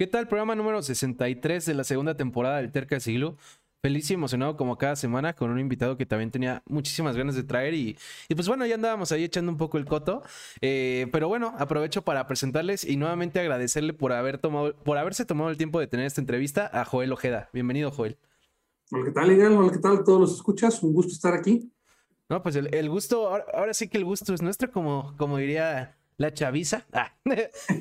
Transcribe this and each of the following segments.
¿Qué tal? Programa número 63 de la segunda temporada del Terca de Siglo. Feliz y emocionado como cada semana con un invitado que también tenía muchísimas ganas de traer y, y pues bueno, ya andábamos ahí echando un poco el coto. Eh, pero bueno, aprovecho para presentarles y nuevamente agradecerle por, haber tomado, por haberse tomado el tiempo de tener esta entrevista a Joel Ojeda. Bienvenido, Joel. Hola, ¿qué tal, Miguel? Hola, ¿qué tal? Todos los escuchas. Un gusto estar aquí. No, pues el, gusto, ahora, ahora, sí que el gusto es nuestro, como, como diría la chaviza. Ah,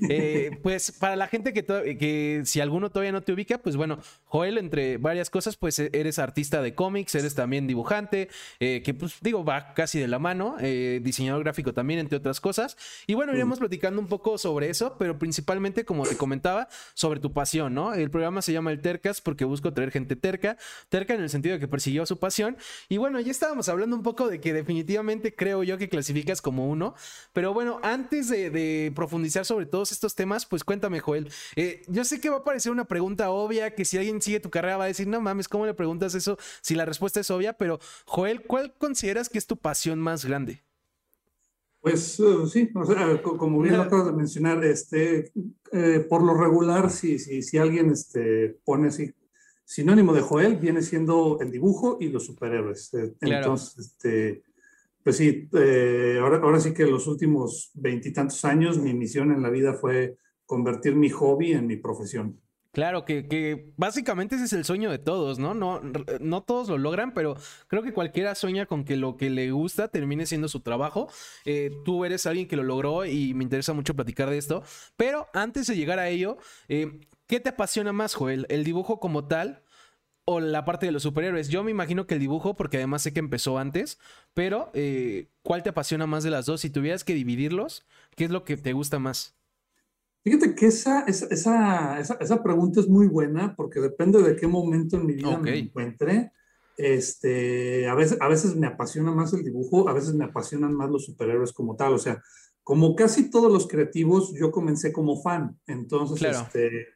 eh, pues para la gente que, que si alguno todavía no te ubica, pues bueno, Joel, entre varias cosas, pues e-, eres artista de cómics, eres también dibujante, eh, que pues digo, va casi de la mano, eh, diseñador gráfico también, entre otras cosas. Y bueno, iremos platicando un poco sobre eso, pero principalmente, como te comentaba, sobre tu pasión, ¿no? El programa se llama El Tercas porque busco traer gente terca, terca en el sentido de que persiguió su pasión. Y bueno, ya estábamos hablando un poco de que definitivamente creo yo que clasificas como uno, pero bueno, antes de, profundizar sobre todos estos temas, pues cuéntame, Joel. Eh, yo sé que va a parecer una pregunta obvia, que si alguien sigue tu carrera va a decir, no mames, ¿cómo le preguntas eso si la respuesta es obvia? Pero, Joel, ¿cuál consideras que es tu pasión más grande? Pues uh, sí, o sea, como bien lo acabas de mencionar, este, eh, por lo regular, si, si, si alguien este, pone así sinónimo de Joel, viene siendo el dibujo y los superhéroes. Eh, entonces, este, pues sí, eh, ahora, ahora sí que los últimos veintitantos años mi misión en la vida fue convertir mi hobby en mi profesión. Claro, que, básicamente ese es el sueño de todos, ¿no? ¿no? No todos lo logran, pero creo que cualquiera sueña con que lo que le gusta termine siendo su trabajo. Eh, tú eres alguien que lo logró y me interesa mucho platicar de esto. Pero antes de llegar a ello, eh, ¿qué te apasiona más, Joel? ¿El dibujo como tal o la parte de los superhéroes? Yo me imagino que el dibujo, porque además sé que empezó antes, pero eh, ¿cuál te apasiona más de las dos? Si tuvieras que dividirlos, ¿qué es lo que te gusta más? Fíjate que esa, esa, esa, pregunta es muy buena porque depende de qué momento en mi vida me encuentre. Este, a, veces, a veces me apasiona más el dibujo, a veces me apasionan más los superhéroes como tal. O sea, como casi todos los creativos, yo comencé como fan. Entonces, este,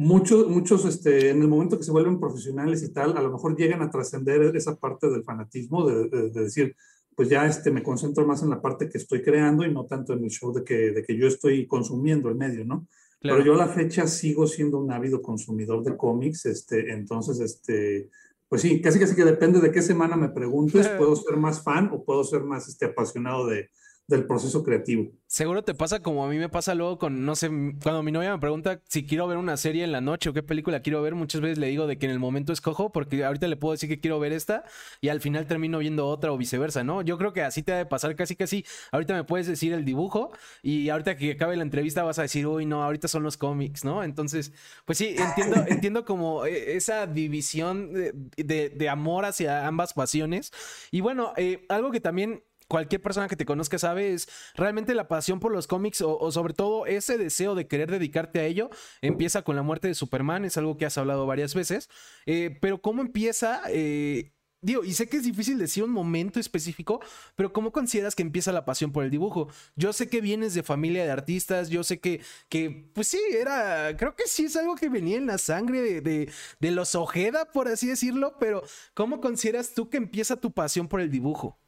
muchos, muchos este, en el momento que se vuelven profesionales y tal, a lo mejor llegan a trascender esa parte del fanatismo, de, de, decir, pues ya este, me concentro más en la parte que estoy creando y no tanto en el show de que, de que yo estoy consumiendo el medio, ¿no? Pero yo a la fecha sigo siendo un ávido consumidor de cómics, este, entonces, este, pues sí, casi casi que depende de qué semana me preguntes, puedo ser más fan o puedo ser más este, apasionado de, del proceso creativo. Seguro te pasa como a mí me pasa luego con, no sé, cuando mi novia me pregunta si quiero ver una serie en la noche o qué película quiero ver, muchas veces le digo de que en el momento escojo, porque ahorita le puedo decir que quiero ver esta y al final termino viendo otra o viceversa, ¿no? Yo creo que así te ha de pasar casi casi. Ahorita me puedes decir el dibujo y ahorita que acabe la entrevista vas a decir, uy, no, ahorita son los cómics, ¿no? Entonces, pues sí, entiendo, entiendo como eh, esa división de, de, amor hacia ambas pasiones. Y bueno, eh, algo que también cualquier persona que te conozca sabe, es realmente la pasión por los cómics o, sobre todo ese deseo de querer dedicarte a ello empieza con la muerte de Superman, es algo que has hablado varias veces, eh, pero ¿cómo empieza? Eh, digo, y sé que es difícil decir un momento específico, pero ¿cómo consideras que empieza la pasión por el dibujo? Yo sé que vienes de familia de artistas, yo sé que, que pues sí, era, creo que sí es algo que venía en la sangre de, de, de los Ojeda, por así decirlo, pero ¿cómo consideras tú que empieza tu pasión por el dibujo?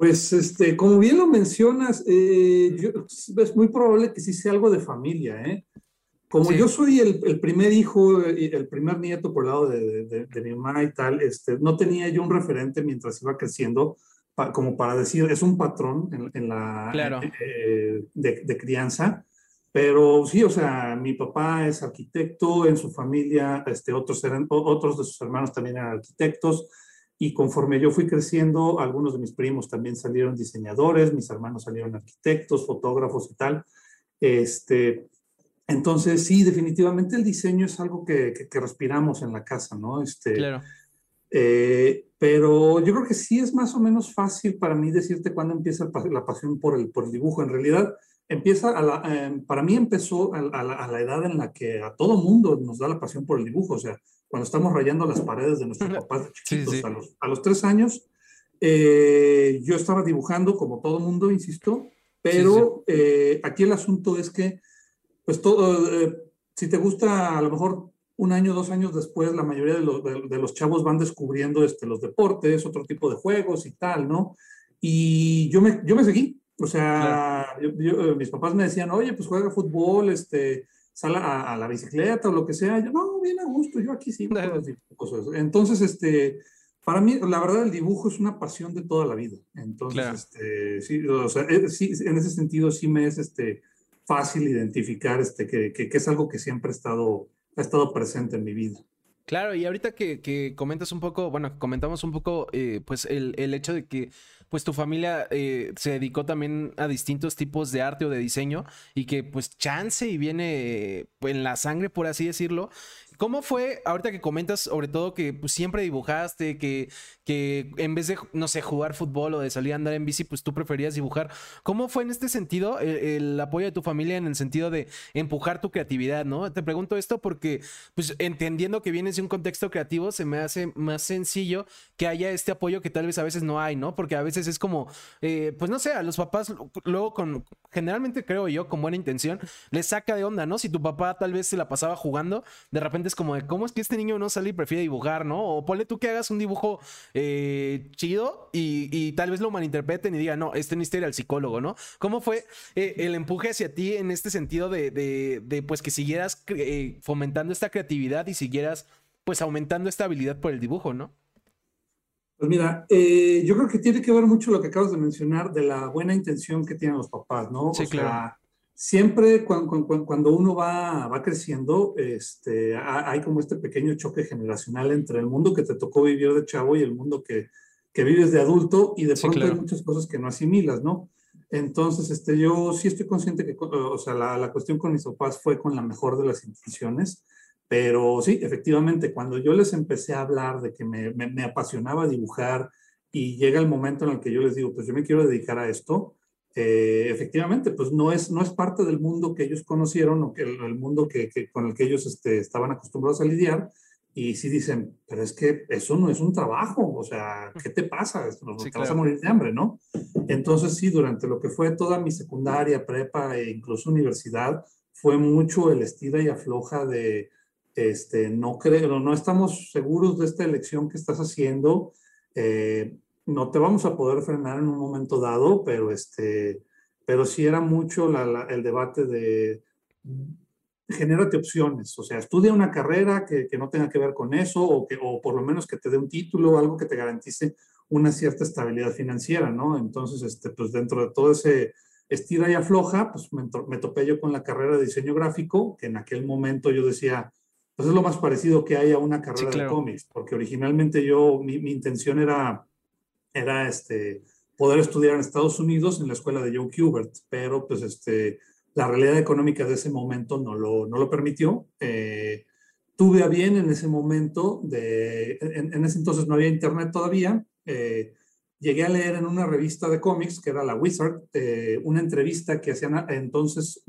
Pues, este, como bien lo mencionas, eh, es muy probable que sí sea algo de familia, ¿eh? Como yo soy el, primer hijo, el primer nieto por el lado de, mi mamá y tal, este, no tenía yo un referente mientras iba creciendo, como para decir, es un patrón en, la eh, de, crianza. Pero sí, o sea, mi papá es arquitecto, en su familia, este, otros, eran, otros de sus hermanos también eran arquitectos. Y conforme yo fui creciendo, algunos de mis primos también salieron diseñadores, mis hermanos salieron arquitectos, fotógrafos y tal. Este, entonces, sí, definitivamente el diseño es algo que, que, respiramos en la casa, ¿no? Este, claro. Eh, pero yo creo que sí es más o menos fácil para mí decirte cuándo empieza la pasión por el, por el dibujo. En realidad, empieza, a la, em, para mí empezó a, la, a, la, edad en la que a todo mundo nos da la pasión por el dibujo. O sea, cuando estamos rayando las paredes de nuestros papás de chiquitos A, los, a, los, tres años, eh, yo estaba dibujando como todo mundo, insisto, pero eh, aquí el asunto es que, pues todo, eh, si te gusta a lo mejor un año, dos años después, la mayoría de los, de, los chavos van descubriendo este, los deportes, otro tipo de juegos y tal, ¿no? Y yo me, yo me seguí, o sea, mis papás me decían, oye, pues juega fútbol, este, sal a, la bicicleta o lo que sea. Yo, no, bien a gusto, yo aquí sigo Entonces, este, para mí, la verdad, el dibujo es una pasión de toda la vida. Entonces, este, sí, o sea, eh, sí, en ese sentido sí me es este, fácil identificar este, que, que, que es algo que siempre ha estado, ha estado presente en mi vida. Claro, y ahorita que, que, comentas un poco, bueno, comentamos un poco, eh, pues el, el, hecho de que pues tu familia eh, se dedicó también a distintos tipos de arte o de diseño y que pues chance y viene en la sangre, por así decirlo, ¿Cómo fue, ahorita que comentas, sobre todo que pues, siempre dibujaste, que, que en vez de, no sé, jugar fútbol o de salir a andar en bici, pues tú preferías dibujar? ¿Cómo fue en este sentido el, apoyo de tu familia en el sentido de empujar tu creatividad, no? Te pregunto esto porque, pues entendiendo que vienes de un contexto creativo, se me hace más sencillo que haya este apoyo que tal vez a veces no hay, ¿no? Porque a veces es como, eh, pues no sé, a los papás luego con, generalmente creo yo, con buena intención, les saca de onda, ¿no? Si tu papá tal vez se la pasaba jugando, de repente es como de, ¿cómo es que este niño no sale y prefiere dibujar, ¿no? O ponle tú que hagas un dibujo eh, chido y, tal vez lo malinterpreten y digan, no, este necesita ir al psicólogo, ¿no? ¿Cómo fue eh, el empuje hacia ti en este sentido de, de, pues que siguieras eh, fomentando esta creatividad y siguieras pues aumentando esta habilidad por el dibujo, ¿no? Pues mira, yo creo que tiene que ver mucho lo que acabas de mencionar de la buena intención que tienen los papás, ¿no? Sí, claro siempre cuando, uno va, va creciendo, este, hay como este pequeño choque generacional entre el mundo que te tocó vivir de chavo y el mundo que, que vives de adulto y de pronto hay muchas cosas que no asimilas, ¿no? Entonces, este, yo sí estoy consciente que, o sea, la, la cuestión con mis papás fue con la mejor de las intenciones, pero sí, efectivamente, cuando yo les empecé a hablar de que me, me, me apasionaba dibujar y llega el momento en el que yo les digo, pues yo me quiero dedicar a esto, eh, efectivamente, pues no es, no es parte del mundo que ellos conocieron o que el, mundo que, con el que ellos este, estaban acostumbrados a lidiar. Y sí dicen, pero es que eso no es un trabajo, o sea, ¿qué te pasa? No, te vas a morir de hambre, ¿no? Entonces sí, durante lo que fue toda mi secundaria, prepa e incluso universidad, fue mucho el estira y afloja de, este, no creo, no estamos seguros de esta elección que estás haciendo. Eh, no te vamos a poder frenar en un momento dado, pero, este, pero sí era mucho el debate de genérate opciones, o sea, estudia una carrera que, no tenga que ver con eso o, que, o por lo menos que te dé un título, algo que te garantice una cierta estabilidad financiera, ¿no? Entonces, este, pues dentro de todo ese estira y afloja, pues me, topé yo con la carrera de diseño gráfico, que en aquel momento yo decía, pues es lo más parecido que hay a una carrera de cómics, porque originalmente yo, mi, mi intención era era este, poder estudiar en Estados Unidos en la escuela de Joe Kubert, pero pues este, la realidad económica de ese momento no lo, no lo permitió. Eh, tuve a bien en ese momento, de, en, ese entonces no había internet todavía, eh, llegué a leer en una revista de cómics, que era la Wizard, eh, una entrevista que hacían entonces,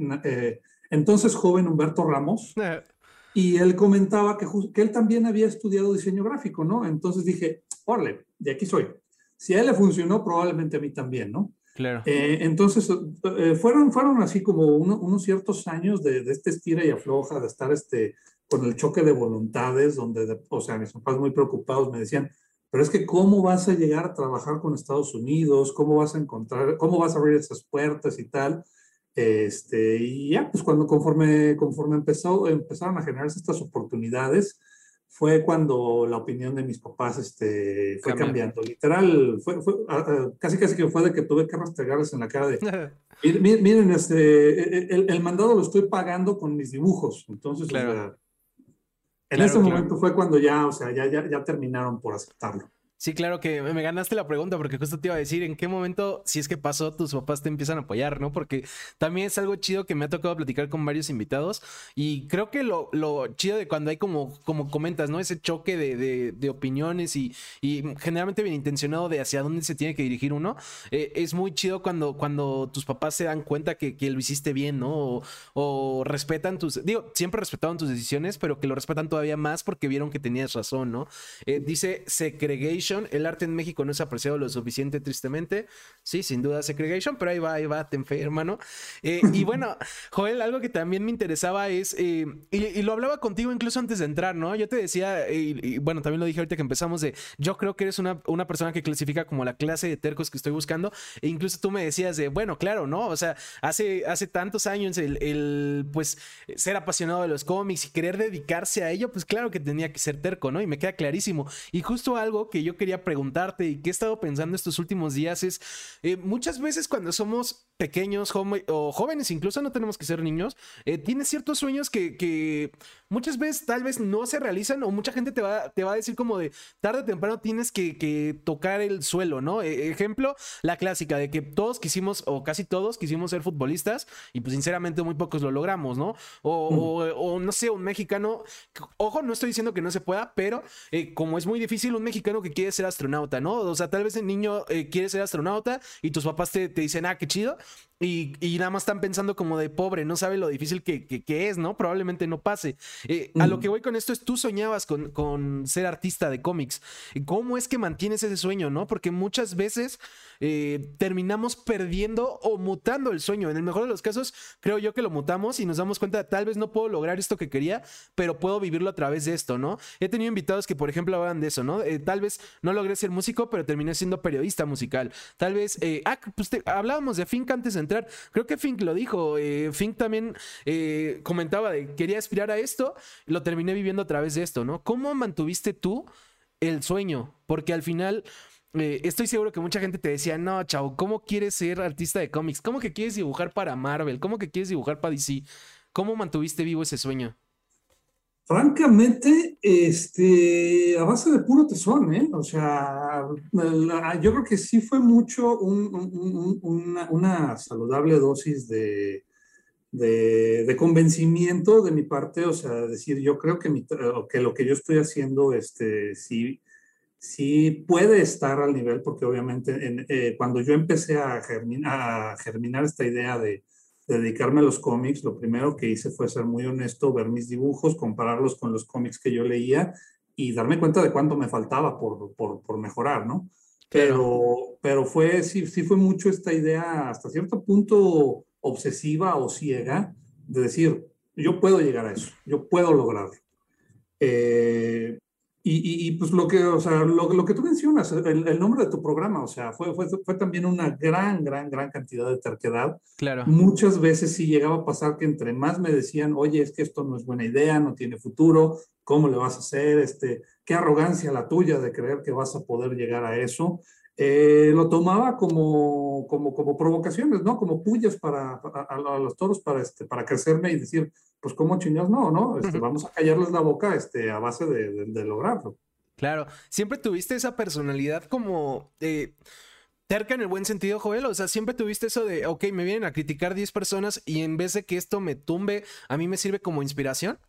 entonces joven Humberto Ramos, y él comentaba que, que él también había estudiado diseño gráfico, ¿no? Entonces dije, órale, de aquí soy. Si a él le funcionó, probablemente a mí también, ¿no? Claro. Eh, entonces, eh, fueron, fueron así como unos ciertos años de, de, este estira y afloja, de estar este, con el choque de voluntades, donde, o sea, mis papás muy preocupados me decían, pero es que ¿cómo vas a llegar a trabajar con Estados Unidos? ¿Cómo vas a encontrar, cómo vas a abrir esas puertas y tal? Este, y ya, pues cuando conforme, conforme empezó, empezaron a generarse estas oportunidades, fue cuando la opinión de mis papás este, fue cambiando. Literal, fue, fue casi casi que fue de que tuve que rastregarles en la cara de, miren, este, e, e, el, el, mandado lo estoy pagando con mis dibujos. Entonces, en ese momento fue cuando ya, o sea, ya, ya, ya terminaron por aceptarlo. Sí, claro que me ganaste la pregunta porque justo te iba a decir en qué momento, si es que pasó, tus papás te empiezan a apoyar, ¿no? Porque también es algo chido que me ha tocado platicar con varios invitados y creo que lo, lo chido de cuando hay como, como comentas, ¿no? Ese choque de, de, opiniones y, y, generalmente bien intencionado de hacia dónde se tiene que dirigir uno, eh, es muy chido cuando, cuando tus papás se dan cuenta que, que lo hiciste bien, ¿no? O, respetan tus, digo, siempre respetaron tus decisiones, pero que lo respetan todavía más porque vieron que tenías razón, ¿no? Eh, dice Segregation Segregation, el arte en México no es apreciado lo suficiente tristemente. Sí, sin duda Segregation, pero ahí va, ahí va, te hermano. Eh, y bueno, Joel, algo que también me interesaba es, eh, y, lo hablaba contigo incluso antes de entrar, ¿no? Yo te decía, y, bueno, también lo dije ahorita que empezamos de, yo creo que eres una, una persona que clasifica como la clase de tercos que estoy buscando, e incluso tú me decías de, bueno, claro, ¿no? O sea, hace, hace tantos años el, el pues, ser apasionado de los cómics y querer dedicarse a ello, pues claro que tenía que ser terco, ¿no? Y me queda clarísimo. Y justo algo que yo quería preguntarte y que he estado pensando estos últimos días es, eh, muchas veces cuando somos pequeños o jóvenes, incluso no tenemos que ser niños, eh, tienes ciertos sueños que, muchas veces tal vez no se realizan o mucha gente te va, te va a decir como de tarde o temprano tienes que, tocar el suelo, ¿no? E, ejemplo, la clásica de que todos quisimos, o casi todos quisimos ser futbolistas y pues sinceramente muy pocos lo logramos, ¿no? O, no sé, un mexicano, ojo, no estoy diciendo que no se pueda, pero eh, como es muy difícil, un mexicano que quiere ser astronauta, ¿no? O sea, tal vez el niño eh, quiere ser astronauta y tus papás te, te dicen, ah, qué chido y, nada más están pensando como de pobre, no sabe lo difícil que, es, ¿no? Probablemente no pase. Eh, a lo que voy con esto es, tú soñabas con, ser artista de cómics. ¿Cómo es que mantienes ese sueño, no? Porque muchas veces eh, terminamos perdiendo o mutando el sueño. En el mejor de los casos, creo yo que lo mutamos y nos damos cuenta, tal vez no puedo lograr esto que quería, pero puedo vivirlo a través de esto, ¿no? He tenido invitados que, por ejemplo, hablan de eso, ¿no? Eh, tal vez no logré ser músico, pero terminé siendo periodista musical. Tal vez, ah, pues hablábamos de Fink antes de Creo que Fink lo dijo. Eh, Fink también eh, comentaba de quería aspirar a esto, lo terminé viviendo a través de esto, ¿no? ¿Cómo mantuviste tú el sueño? Porque al final. Eh, estoy seguro que mucha gente te decía, no, chao, ¿cómo quieres ser artista de cómics? ¿Cómo que quieres dibujar para Marvel? ¿Cómo que quieres dibujar para DC? ¿Cómo mantuviste vivo ese sueño? Francamente, este, a base de puro tesón, ¿eh? O sea, yo creo que sí fue mucho una, saludable dosis de, de, convencimiento de mi parte, o sea, decir, yo creo que, que lo que yo estoy haciendo, este, sí, sí puede estar al nivel, porque obviamente eh, cuando yo empecé a, a germinar esta idea de dedicarme a los cómics, lo primero que hice fue ser muy honesto, ver mis dibujos, compararlos con los cómics que yo leía y darme cuenta de cuánto me faltaba por, por, por mejorar, ¿no? Pero, pero fue, sí, sí fue mucho esta idea hasta cierto punto obsesiva o ciega de decir, yo puedo llegar a eso, yo puedo lograrlo. Eh, y, y, pues lo que, o sea, lo, lo que tú mencionas, el, el, nombre de tu programa, o sea, fue, fue, fue, también una gran, gran, gran cantidad de terquedad. Claro. Muchas veces sí llegaba a pasar que entre más me decían, oye, es que esto no es buena idea, no tiene futuro, ¿cómo le vas a hacer? Este, qué arrogancia la tuya de creer que vas a poder llegar a eso. Eh, lo tomaba como, como, como provocaciones, ¿no? Como pullas para, a, los toros para, este, para crecerme y decir, pues como chingados no, ¿no? Este, vamos a callarles la boca este, a base de, de, lograrlo. Claro, siempre tuviste esa personalidad como... Eh, terca en el buen sentido, Joel. O sea, siempre tuviste eso de, ok, me vienen a criticar 10 personas y en vez de que esto me tumbe, a mí me sirve como inspiración.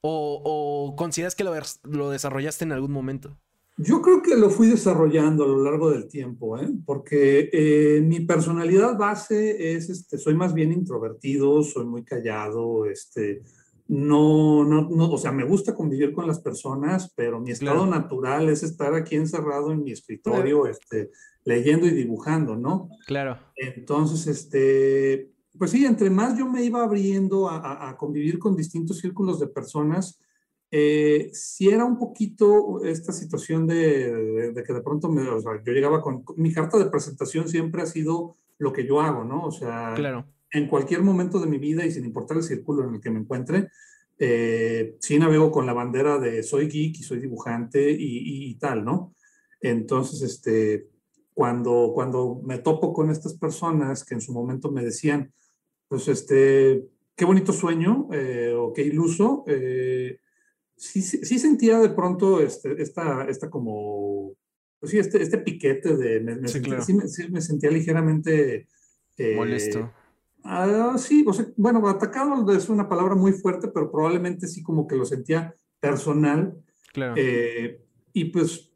¿O, o consideras que lo, lo desarrollaste en algún momento? Yo creo que lo fui desarrollando a lo largo del tiempo, ¿eh? porque eh, mi personalidad base es, este, soy más bien introvertido, soy muy callado, este, no, no, no, o sea, me gusta convivir con las personas, pero mi estado natural es estar aquí encerrado en mi escritorio, este, leyendo y dibujando, ¿no? Claro. Entonces, este, pues sí, entre más yo me iba abriendo a, a convivir con distintos círculos de personas, eh, si era un poquito esta situación de, que de pronto me, o sea, yo llegaba con, mi carta de presentación siempre ha sido lo que yo hago, ¿no? O sea, claro. en cualquier momento de mi vida y sin importar el círculo en el que me encuentre, eh, sí navego con la bandera de soy geek y soy dibujante y, y, tal, ¿no? Entonces, este, cuando, cuando me topo con estas personas que en su momento me decían, pues, este, qué bonito sueño eh, o qué iluso, eh, sí, sí, sentía de pronto este, esta, esta como, pues sí, este, este piquete de, me, sí, me, sentía ligeramente... Eh, Molesto. Ah, sí, o sea, bueno, atacado es una palabra muy fuerte, pero probablemente sí como que lo sentía personal. Claro. Eh, y pues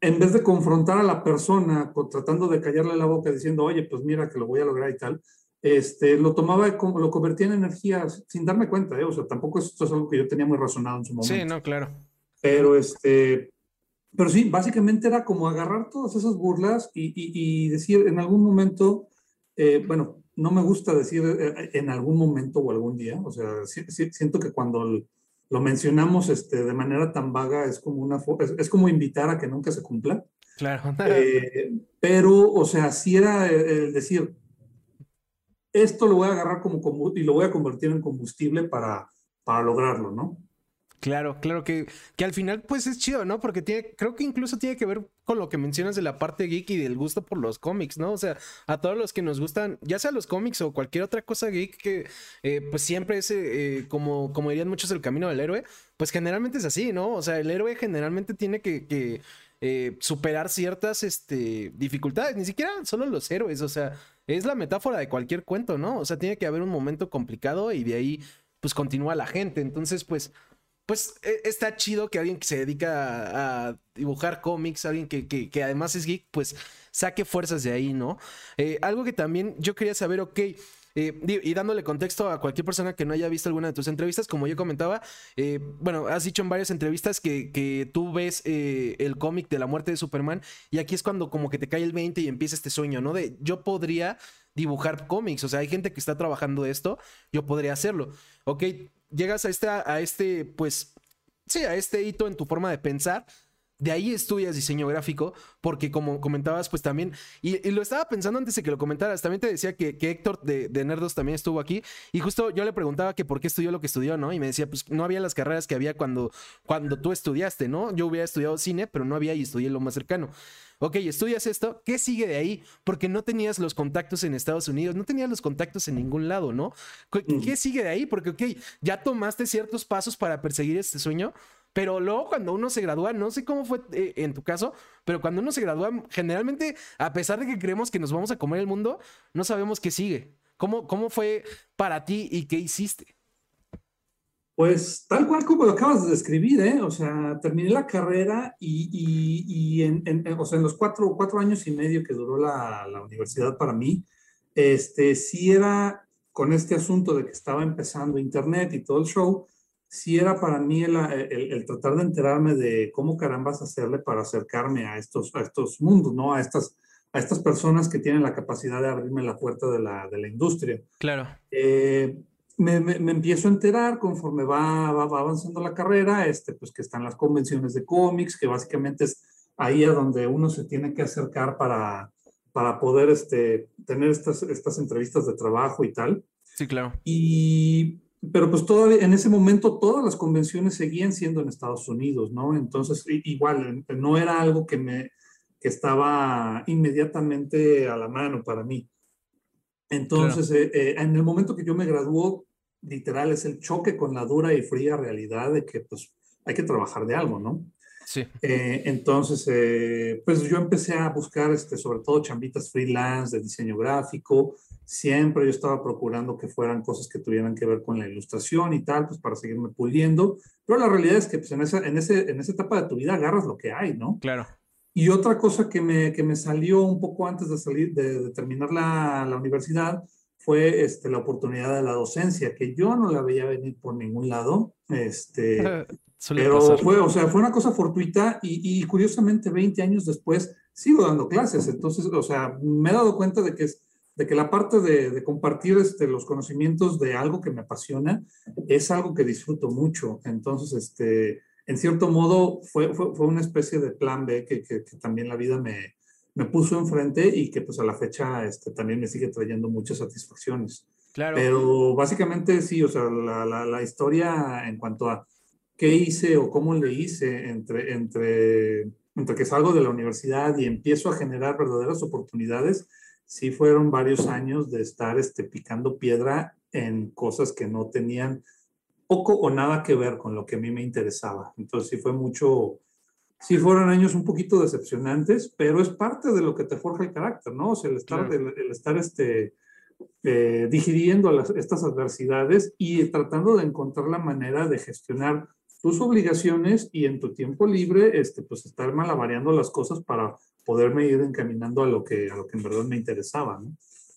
en vez de confrontar a la persona tratando de callarle la boca diciendo, oye, pues mira que lo voy a lograr y tal, este, lo tomaba, como, lo convertía en energía sin darme cuenta, ¿eh? o sea, tampoco esto es algo que yo tenía muy razonado en su momento. Sí, no, claro. Pero este, pero sí, básicamente era como agarrar todas esas burlas y, decir en algún momento, eh, bueno, no me gusta decir eh, en algún momento o algún día, o sea, siento que cuando lo mencionamos este, de manera tan vaga es como, una, es, como invitar a que nunca se cumpla. Claro. Eh, pero, o sea, si era el decir, esto lo voy a agarrar como y lo voy a convertir en combustible para, para lograrlo, ¿no? Claro, claro que, que al final pues es chido, ¿no? Porque tiene, creo que incluso tiene que ver con lo que mencionas de la parte geek y del gusto por los cómics, ¿no? O sea, a todos los que nos gustan, ya sea los cómics o cualquier otra cosa geek que eh, pues siempre es, eh, como, como dirían muchos, el camino del héroe, pues generalmente es así, ¿no? O sea, el héroe generalmente tiene que, eh, superar ciertas este, dificultades, ni siquiera solo los héroes, o sea, es la metáfora de cualquier cuento, ¿no? O sea, tiene que haber un momento complicado y de ahí pues continúa la gente, entonces pues pues e, está chido que alguien que se dedica a, dibujar cómics, alguien que, que, además es geek, pues saque fuerzas de ahí, ¿no? Eh, algo que también yo quería saber, ok, eh, y dándole contexto a cualquier persona que no haya visto alguna de tus entrevistas, como yo comentaba, eh, bueno, has dicho en varias entrevistas que, que tú ves el cómic de la muerte de Superman y aquí es cuando como que te cae el 20 y empieza este sueño, ¿no? De yo podría dibujar cómics, o sea, hay gente que está trabajando esto, yo podría hacerlo. Ok, llegas a este, a este, pues, sí, a este hito en tu forma de pensar. De ahí estudias diseño gráfico, porque como comentabas, pues también, y, lo estaba pensando antes de que lo comentaras, también te decía que, que Héctor de, de, Nerdos también estuvo aquí, y justo yo le preguntaba que por qué estudió lo que estudió, ¿no? Y me decía, pues no había las carreras que había cuando, cuando tú estudiaste, ¿no? Yo hubiera estudiado cine, pero no había y estudié lo más cercano ok, estudias esto, ¿qué sigue de ahí? Porque no tenías los contactos en Estados Unidos, no tenías los contactos en ningún lado, ¿no? ¿Qué, sigue de ahí? Porque, ok, ya tomaste ciertos pasos para perseguir este sueño, pero luego cuando uno se gradúa, no sé cómo fue eh, en tu caso, pero cuando uno se gradúa, generalmente, a pesar de que creemos que nos vamos a comer el mundo, no sabemos qué sigue. ¿Cómo, cómo fue para ti y qué hiciste? Pues tal cual como lo acabas de describir, ¿eh? O sea, terminé la carrera y, y, en, o sea, en los cuatro, cuatro, años y medio que duró la, la, universidad para mí, este, sí era con este asunto de que estaba empezando Internet y todo el show, sí era para mí el, el, tratar de enterarme de cómo carambas hacerle para acercarme a estos, a estos mundos, ¿no? A estas, a estas personas que tienen la capacidad de abrirme la puerta de la, de la industria. Claro. Eh, me, me, empiezo a enterar conforme va, va, avanzando la carrera, este, pues que están las convenciones de cómics, que básicamente es ahí a donde uno se tiene que acercar para, para poder este, tener estas, estas entrevistas de trabajo y tal. Sí, claro. Y, pero pues todavía en ese momento todas las convenciones seguían siendo en Estados Unidos, ¿no? Entonces, igual, no era algo que me que estaba inmediatamente a la mano para mí. Entonces, eh, eh, en el momento que yo me graduó, literal, es el choque con la dura y fría realidad de que pues hay que trabajar de algo, ¿no? Sí. Eh, entonces, pues yo empecé a buscar, este, sobre todo, chambitas freelance de diseño gráfico. Siempre yo estaba procurando que fueran cosas que tuvieran que ver con la ilustración y tal, pues para seguirme puliendo. Pero la realidad es que pues, en, esa, en, ese, en esa etapa de tu vida agarras lo que hay, ¿no? Claro. Y otra cosa que me, que me salió un poco antes de salir, de, terminar la, la, universidad, fue este, la oportunidad de la docencia, que yo no la veía venir por ningún lado. Este, pero fue, o sea, fue una cosa fortuita y, y, curiosamente 20 años después sigo dando clases. Entonces, o sea, me he dado cuenta de que, es, de que la parte de, de compartir este, los conocimientos de algo que me apasiona es algo que disfruto mucho. Entonces, este, en cierto modo fue, fue, fue, una especie de plan B que, que, también la vida me, me, puso enfrente y que pues a la fecha este, también me sigue trayendo muchas satisfacciones. Claro. Pero básicamente sí, o sea, la, la, la, historia en cuanto a qué hice o cómo le hice entre, entre, entre que salgo de la universidad y empiezo a generar verdaderas oportunidades, sí fueron varios años de estar este, picando piedra en cosas que no tenían poco o nada que ver con lo que a mí me interesaba. Entonces sí fue mucho, sí fueron años un poquito decepcionantes, pero es parte de lo que te forja el carácter, ¿no? O sea, el estar, el, estar este, eh, digiriendo las, estas adversidades y tratando de encontrar la manera de gestionar tus obligaciones y en tu tiempo libre, este, pues estar malavariando las cosas para poderme ir encaminando a lo que, a lo que en verdad me interesaba, ¿no?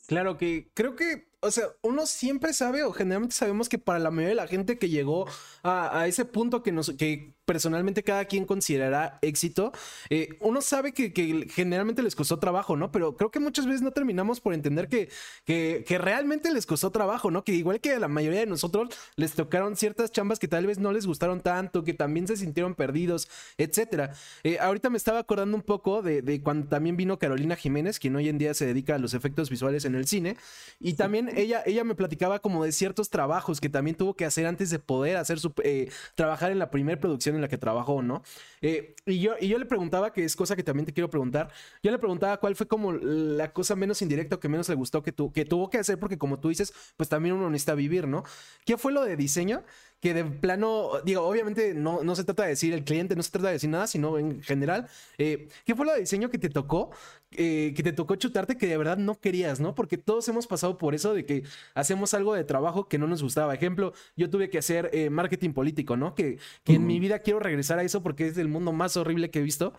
Claro que creo que o sea, uno siempre sabe o generalmente sabemos que para la mayoría de la gente que llegó a, ese punto que, nos, que personalmente cada quien considerará éxito, eh, uno sabe que, generalmente les costó trabajo, ¿no? Pero creo que muchas veces no terminamos por entender que, que, realmente les costó trabajo, ¿no? Que igual que a la mayoría de nosotros les tocaron ciertas chambas que tal vez no les gustaron tanto, que también se sintieron perdidos, etcétera. Eh, ahorita me estaba acordando un poco de, de cuando también vino Carolina Jiménez, quien hoy en día se dedica a los efectos visuales en el cine, y también ella, ella me platicaba como de ciertos trabajos que también tuvo que hacer antes de poder hacer su, eh, trabajar en la primera producción en la que trabajó, ¿no? Eh, y, yo, y yo le preguntaba, que es cosa que también te quiero preguntar, yo le preguntaba cuál fue como la cosa menos indirecta o que menos le gustó que, tu, que tuvo que hacer, porque como tú dices, pues también uno necesita vivir, ¿no? ¿Qué fue lo de diseño? Que de plano, digo, obviamente no, no se trata de decir el cliente, no se trata de decir nada, sino en general, eh, ¿qué fue lo de diseño que te tocó, eh, que te tocó chutarte que de verdad no querías, ¿no? Porque todos hemos pasado por eso de que hacemos algo de trabajo que no nos gustaba. Ejemplo, yo tuve que hacer eh, marketing político, ¿no? Que, que en mi vida quiero regresar a eso porque es el mundo más horrible que he visto.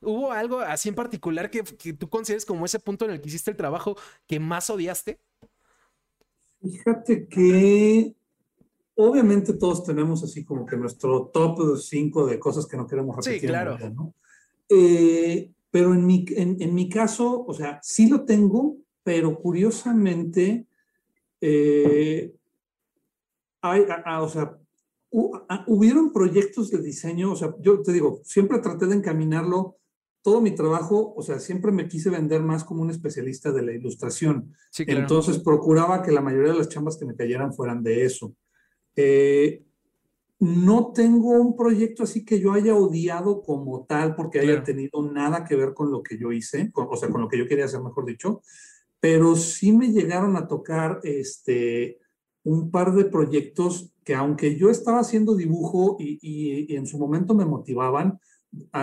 ¿Hubo algo así en particular que, que tú consideres como ese punto en el que hiciste el trabajo que más odiaste? Fíjate que obviamente todos tenemos así como que nuestro top 5 de cosas que no queremos repetir. Sí, claro. Eh, pero en mi, en, mi caso, o sea, sí lo tengo, pero curiosamente, eh, hay, o sea, hubieron proyectos de diseño, o sea, yo te digo, siempre traté de encaminarlo, todo mi trabajo, o sea, siempre me quise vender más como un especialista de la ilustración. Sí, claro. Entonces procuraba que la mayoría de las chambas que me cayeran fueran de eso. Eh, no tengo un proyecto así que yo haya odiado como tal porque haya tenido nada que ver con lo que yo hice, o sea, con lo que yo quería hacer, mejor dicho, pero sí me llegaron a tocar este, un par de proyectos que aunque yo estaba haciendo dibujo y, en su momento me motivaban,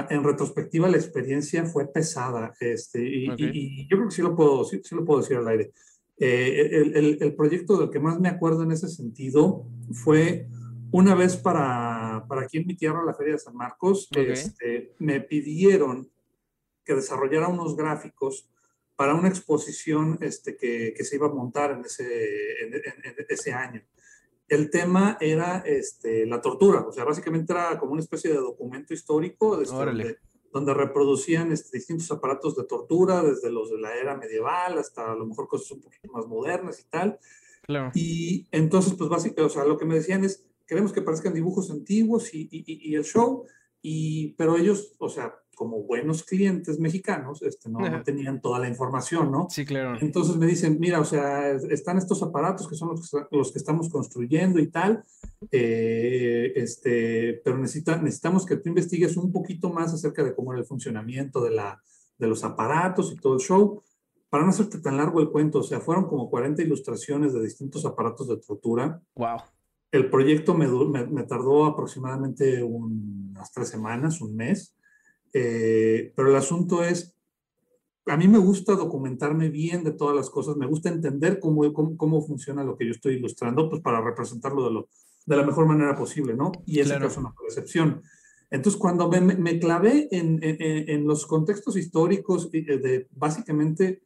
en retrospectiva la experiencia fue pesada este, y, yo creo que sí lo puedo, sí lo puedo decir al aire. Eh, el, el, proyecto del que más me acuerdo en ese sentido fue una vez para, para aquí en mi tierra, la Feria de San Marcos, este, me pidieron que desarrollara unos gráficos para una exposición este, que, que se iba a montar en ese, en, ese año. El tema era este, la tortura, o sea, básicamente era como una especie de documento histórico este, donde, reproducían este, distintos aparatos de tortura, desde los de la era medieval hasta a lo mejor cosas un poquito más modernas y tal. Claro. Y entonces, pues básicamente, o sea, lo que me decían es, queremos que parezcan dibujos antiguos y, y, y el show, y, pero ellos, o sea, como buenos clientes mexicanos, este, no, no, tenían toda la información, ¿no? Sí, claro. Entonces me dicen, mira, o sea, están estos aparatos que son los que, los que estamos construyendo y tal, eh, este, pero necesita, necesitamos que tú investigues un poquito más acerca de cómo era el funcionamiento de, la, de los aparatos y todo el show. Para no hacerte tan largo el cuento, o sea, fueron como 40 ilustraciones de distintos aparatos de tortura. Wow. El proyecto me, me, me tardó aproximadamente unas tres semanas, un mes. Eh, pero el asunto es, a mí me gusta documentarme bien de todas las cosas, me gusta entender cómo, cómo, cómo funciona lo que yo estoy ilustrando, pues para representarlo de, lo, de la mejor manera posible, ¿no? Y esa es una percepción. Entonces, cuando me, me clavé en, en, en, los contextos históricos de básicamente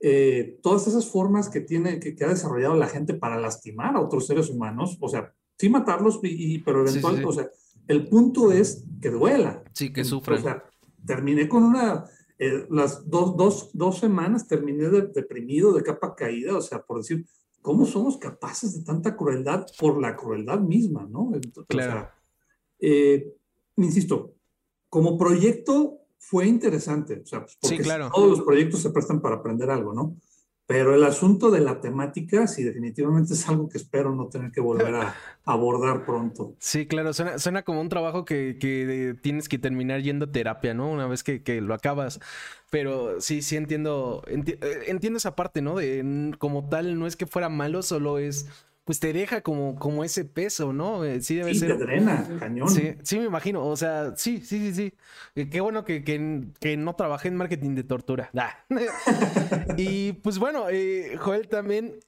eh, todas esas formas que tiene, que, que, ha desarrollado la gente para lastimar a otros seres humanos, o sea, sí matarlos, y, pero eventualmente, o sea, el punto es que duela. Sí, que sufra. O sea, terminé con una, eh, las dos, dos, dos, semanas terminé deprimido, de capa caída, o sea, por decir, ¿cómo somos capaces de tanta crueldad por la crueldad misma, no? claro. O sea, eh, insisto, como proyecto fue interesante, o sea, pues, porque todos los proyectos se prestan para aprender algo, ¿no? Pero el asunto de la temática, sí, definitivamente es algo que espero no tener que volver a abordar pronto. Sí, claro, suena, como un trabajo que, tienes que terminar yendo a terapia, ¿no? Una vez que, lo acabas. Pero sí, sí entiendo, eh, entiendo esa parte, ¿no? De como tal, no es que fuera malo, solo es pues te deja como, como ese peso, ¿no? Eh, sí, debe ser. Te drena, cañón. Sí, sí, me imagino. O sea, sí, sí, sí, sí. Eh, qué bueno que, que, no trabajé en marketing de tortura. y pues bueno, eh, Joel también.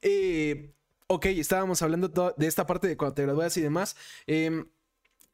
ok, estábamos hablando de esta parte de cuando te gradúas y demás. Em,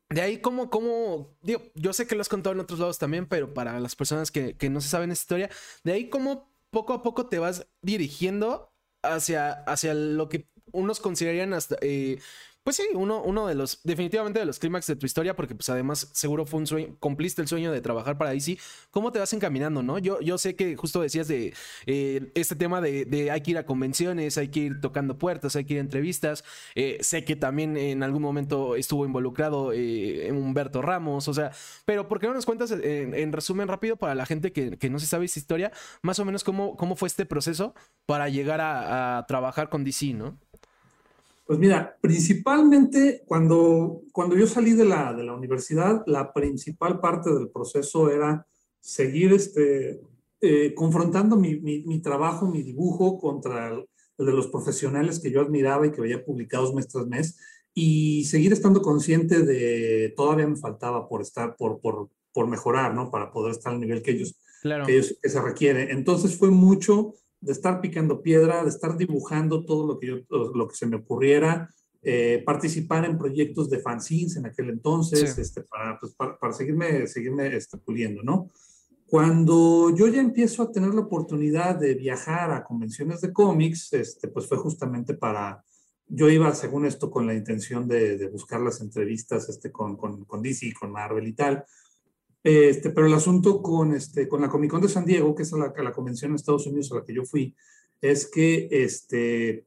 de ahí, ¿cómo, cómo, digo, yo sé que lo has contado en otros lados también, pero para las personas que, que no se saben esta historia, de ahí, ¿cómo poco a poco te vas dirigiendo hacia, hacia lo que unos considerarían hasta... Eh, pues sí, uno, uno de los, definitivamente de los clímax de tu historia, porque pues además seguro fue un sueño, cumpliste el sueño de trabajar para DC. ¿Cómo te vas encaminando, no? Yo, yo sé que justo decías de eh, este tema de, hay que ir a convenciones, hay que ir tocando puertas, hay que ir a entrevistas. Eh, sé que también en algún momento estuvo involucrado Humberto Ramos, o sea, pero ¿por qué no nos cuentas en, resumen rápido para la gente que, no se sabe esa historia, más o menos cómo, cómo fue este proceso para llegar a trabajar con DC, ¿no? Pues mira, principalmente cuando, cuando yo salí de la, de la universidad, la principal parte del proceso era seguir este, eh, confrontando mi, mi, trabajo, mi dibujo contra el, de los profesionales que yo admiraba y que veía publicados mes tras mes y seguir estando consciente de todavía me faltaba por estar, por, por, por mejorar, ¿no? Para poder estar al nivel que ellos, claro. que, ellos, que se requiere. Entonces fue mucho de estar picando piedra, de estar dibujando todo lo que, yo, lo que se me ocurriera, eh, participar en proyectos de fanzines en aquel entonces, este, pues, para, para, seguirme, seguirme este, puliendo, ¿no? Cuando yo ya empiezo a tener la oportunidad de viajar a convenciones de cómics, este, pues fue justamente para, yo iba según esto con la intención de, de buscar las entrevistas este, con, con, con DC, con Marvel y tal, este, pero el asunto con, este, con la Comic Con de San Diego, que es la, la convención en Estados Unidos a la que yo fui, es que este,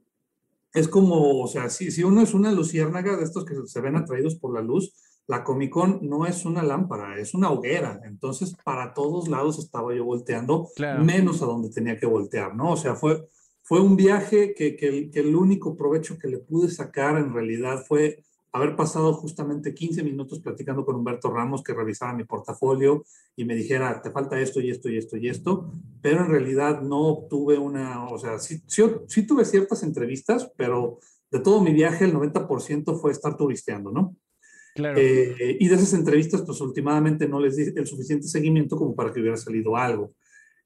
es como, o sea, si, si uno es una luciérnaga de estos que se ven atraídos por la luz, la Comic Con no es una lámpara, es una hoguera. Entonces, para todos lados estaba yo volteando, menos a donde tenía que voltear, ¿no? O sea, fue, fue un viaje que, que, que el único provecho que le pude sacar en realidad fue haber pasado justamente 15 minutos platicando con Humberto Ramos que revisara mi portafolio y me dijera, te falta esto y esto y esto y esto, pero en realidad no obtuve una, o sea, sí, sí, tuve ciertas entrevistas, pero de todo mi viaje el 90% fue estar turisteando, ¿no? Claro. Eh, y de esas entrevistas, pues últimamente no les di el suficiente seguimiento como para que hubiera salido algo.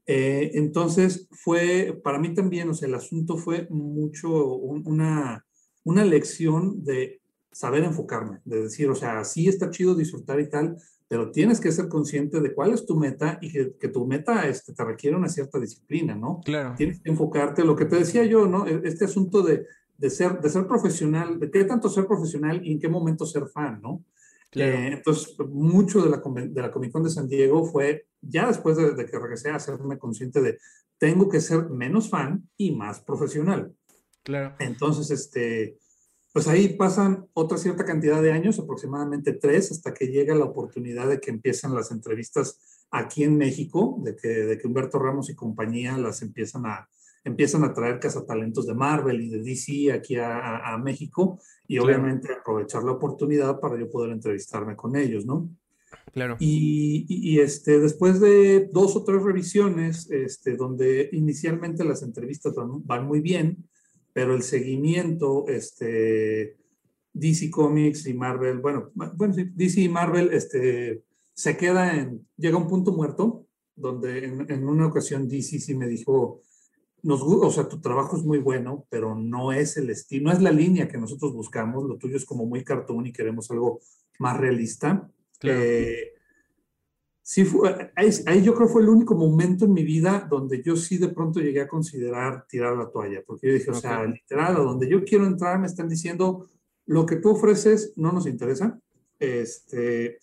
Eh, entonces fue, para mí también, o sea, el asunto fue mucho una, una lección de saber enfocarme, de decir, o sea, sí está chido disfrutar y tal, pero tienes que ser consciente de cuál es tu meta y que, que tu meta este, te requiere una cierta disciplina, ¿no? Claro. Tienes que enfocarte, lo que te decía yo, ¿no? E, este asunto de, de ser, de ser profesional, de qué tanto ser profesional y en qué momento ser fan, ¿no? Claro. Eh, entonces, mucho de la, de la Comic Con de San Diego fue, ya después de, de que regresé a hacerme consciente de, tengo que ser menos fan y más profesional. Claro. Entonces, este, pues ahí pasan otra cierta cantidad de años, aproximadamente tres, hasta que llega la oportunidad de que empiezan las entrevistas aquí en México, de que, de que Humberto Ramos y compañía las empiezan a, empiezan a traer cazatalentos de Marvel y de DC aquí a, a, México y obviamente aprovechar la oportunidad para yo poder entrevistarme con ellos, ¿no? Claro. Y, y, este, después de dos o tres revisiones, este, donde inicialmente las entrevistas van, van muy bien, pero el seguimiento, este, DC Comics y Marvel, bueno, bueno, DC y Marvel, este, se queda en, llega a un punto muerto, donde en, en una ocasión DC sí me dijo, nos, o sea, tu trabajo es muy bueno, pero no es el estilo, no es la línea que nosotros buscamos, lo tuyo es como muy cartoon y queremos algo más realista. Claro. Eh, sí fue, ahí, yo creo fue el único momento en mi vida donde yo sí de pronto llegué a considerar tirar la toalla, porque yo dije, o sea, literal, a donde yo quiero entrar me están diciendo, lo que tú ofreces no nos interesa. Este,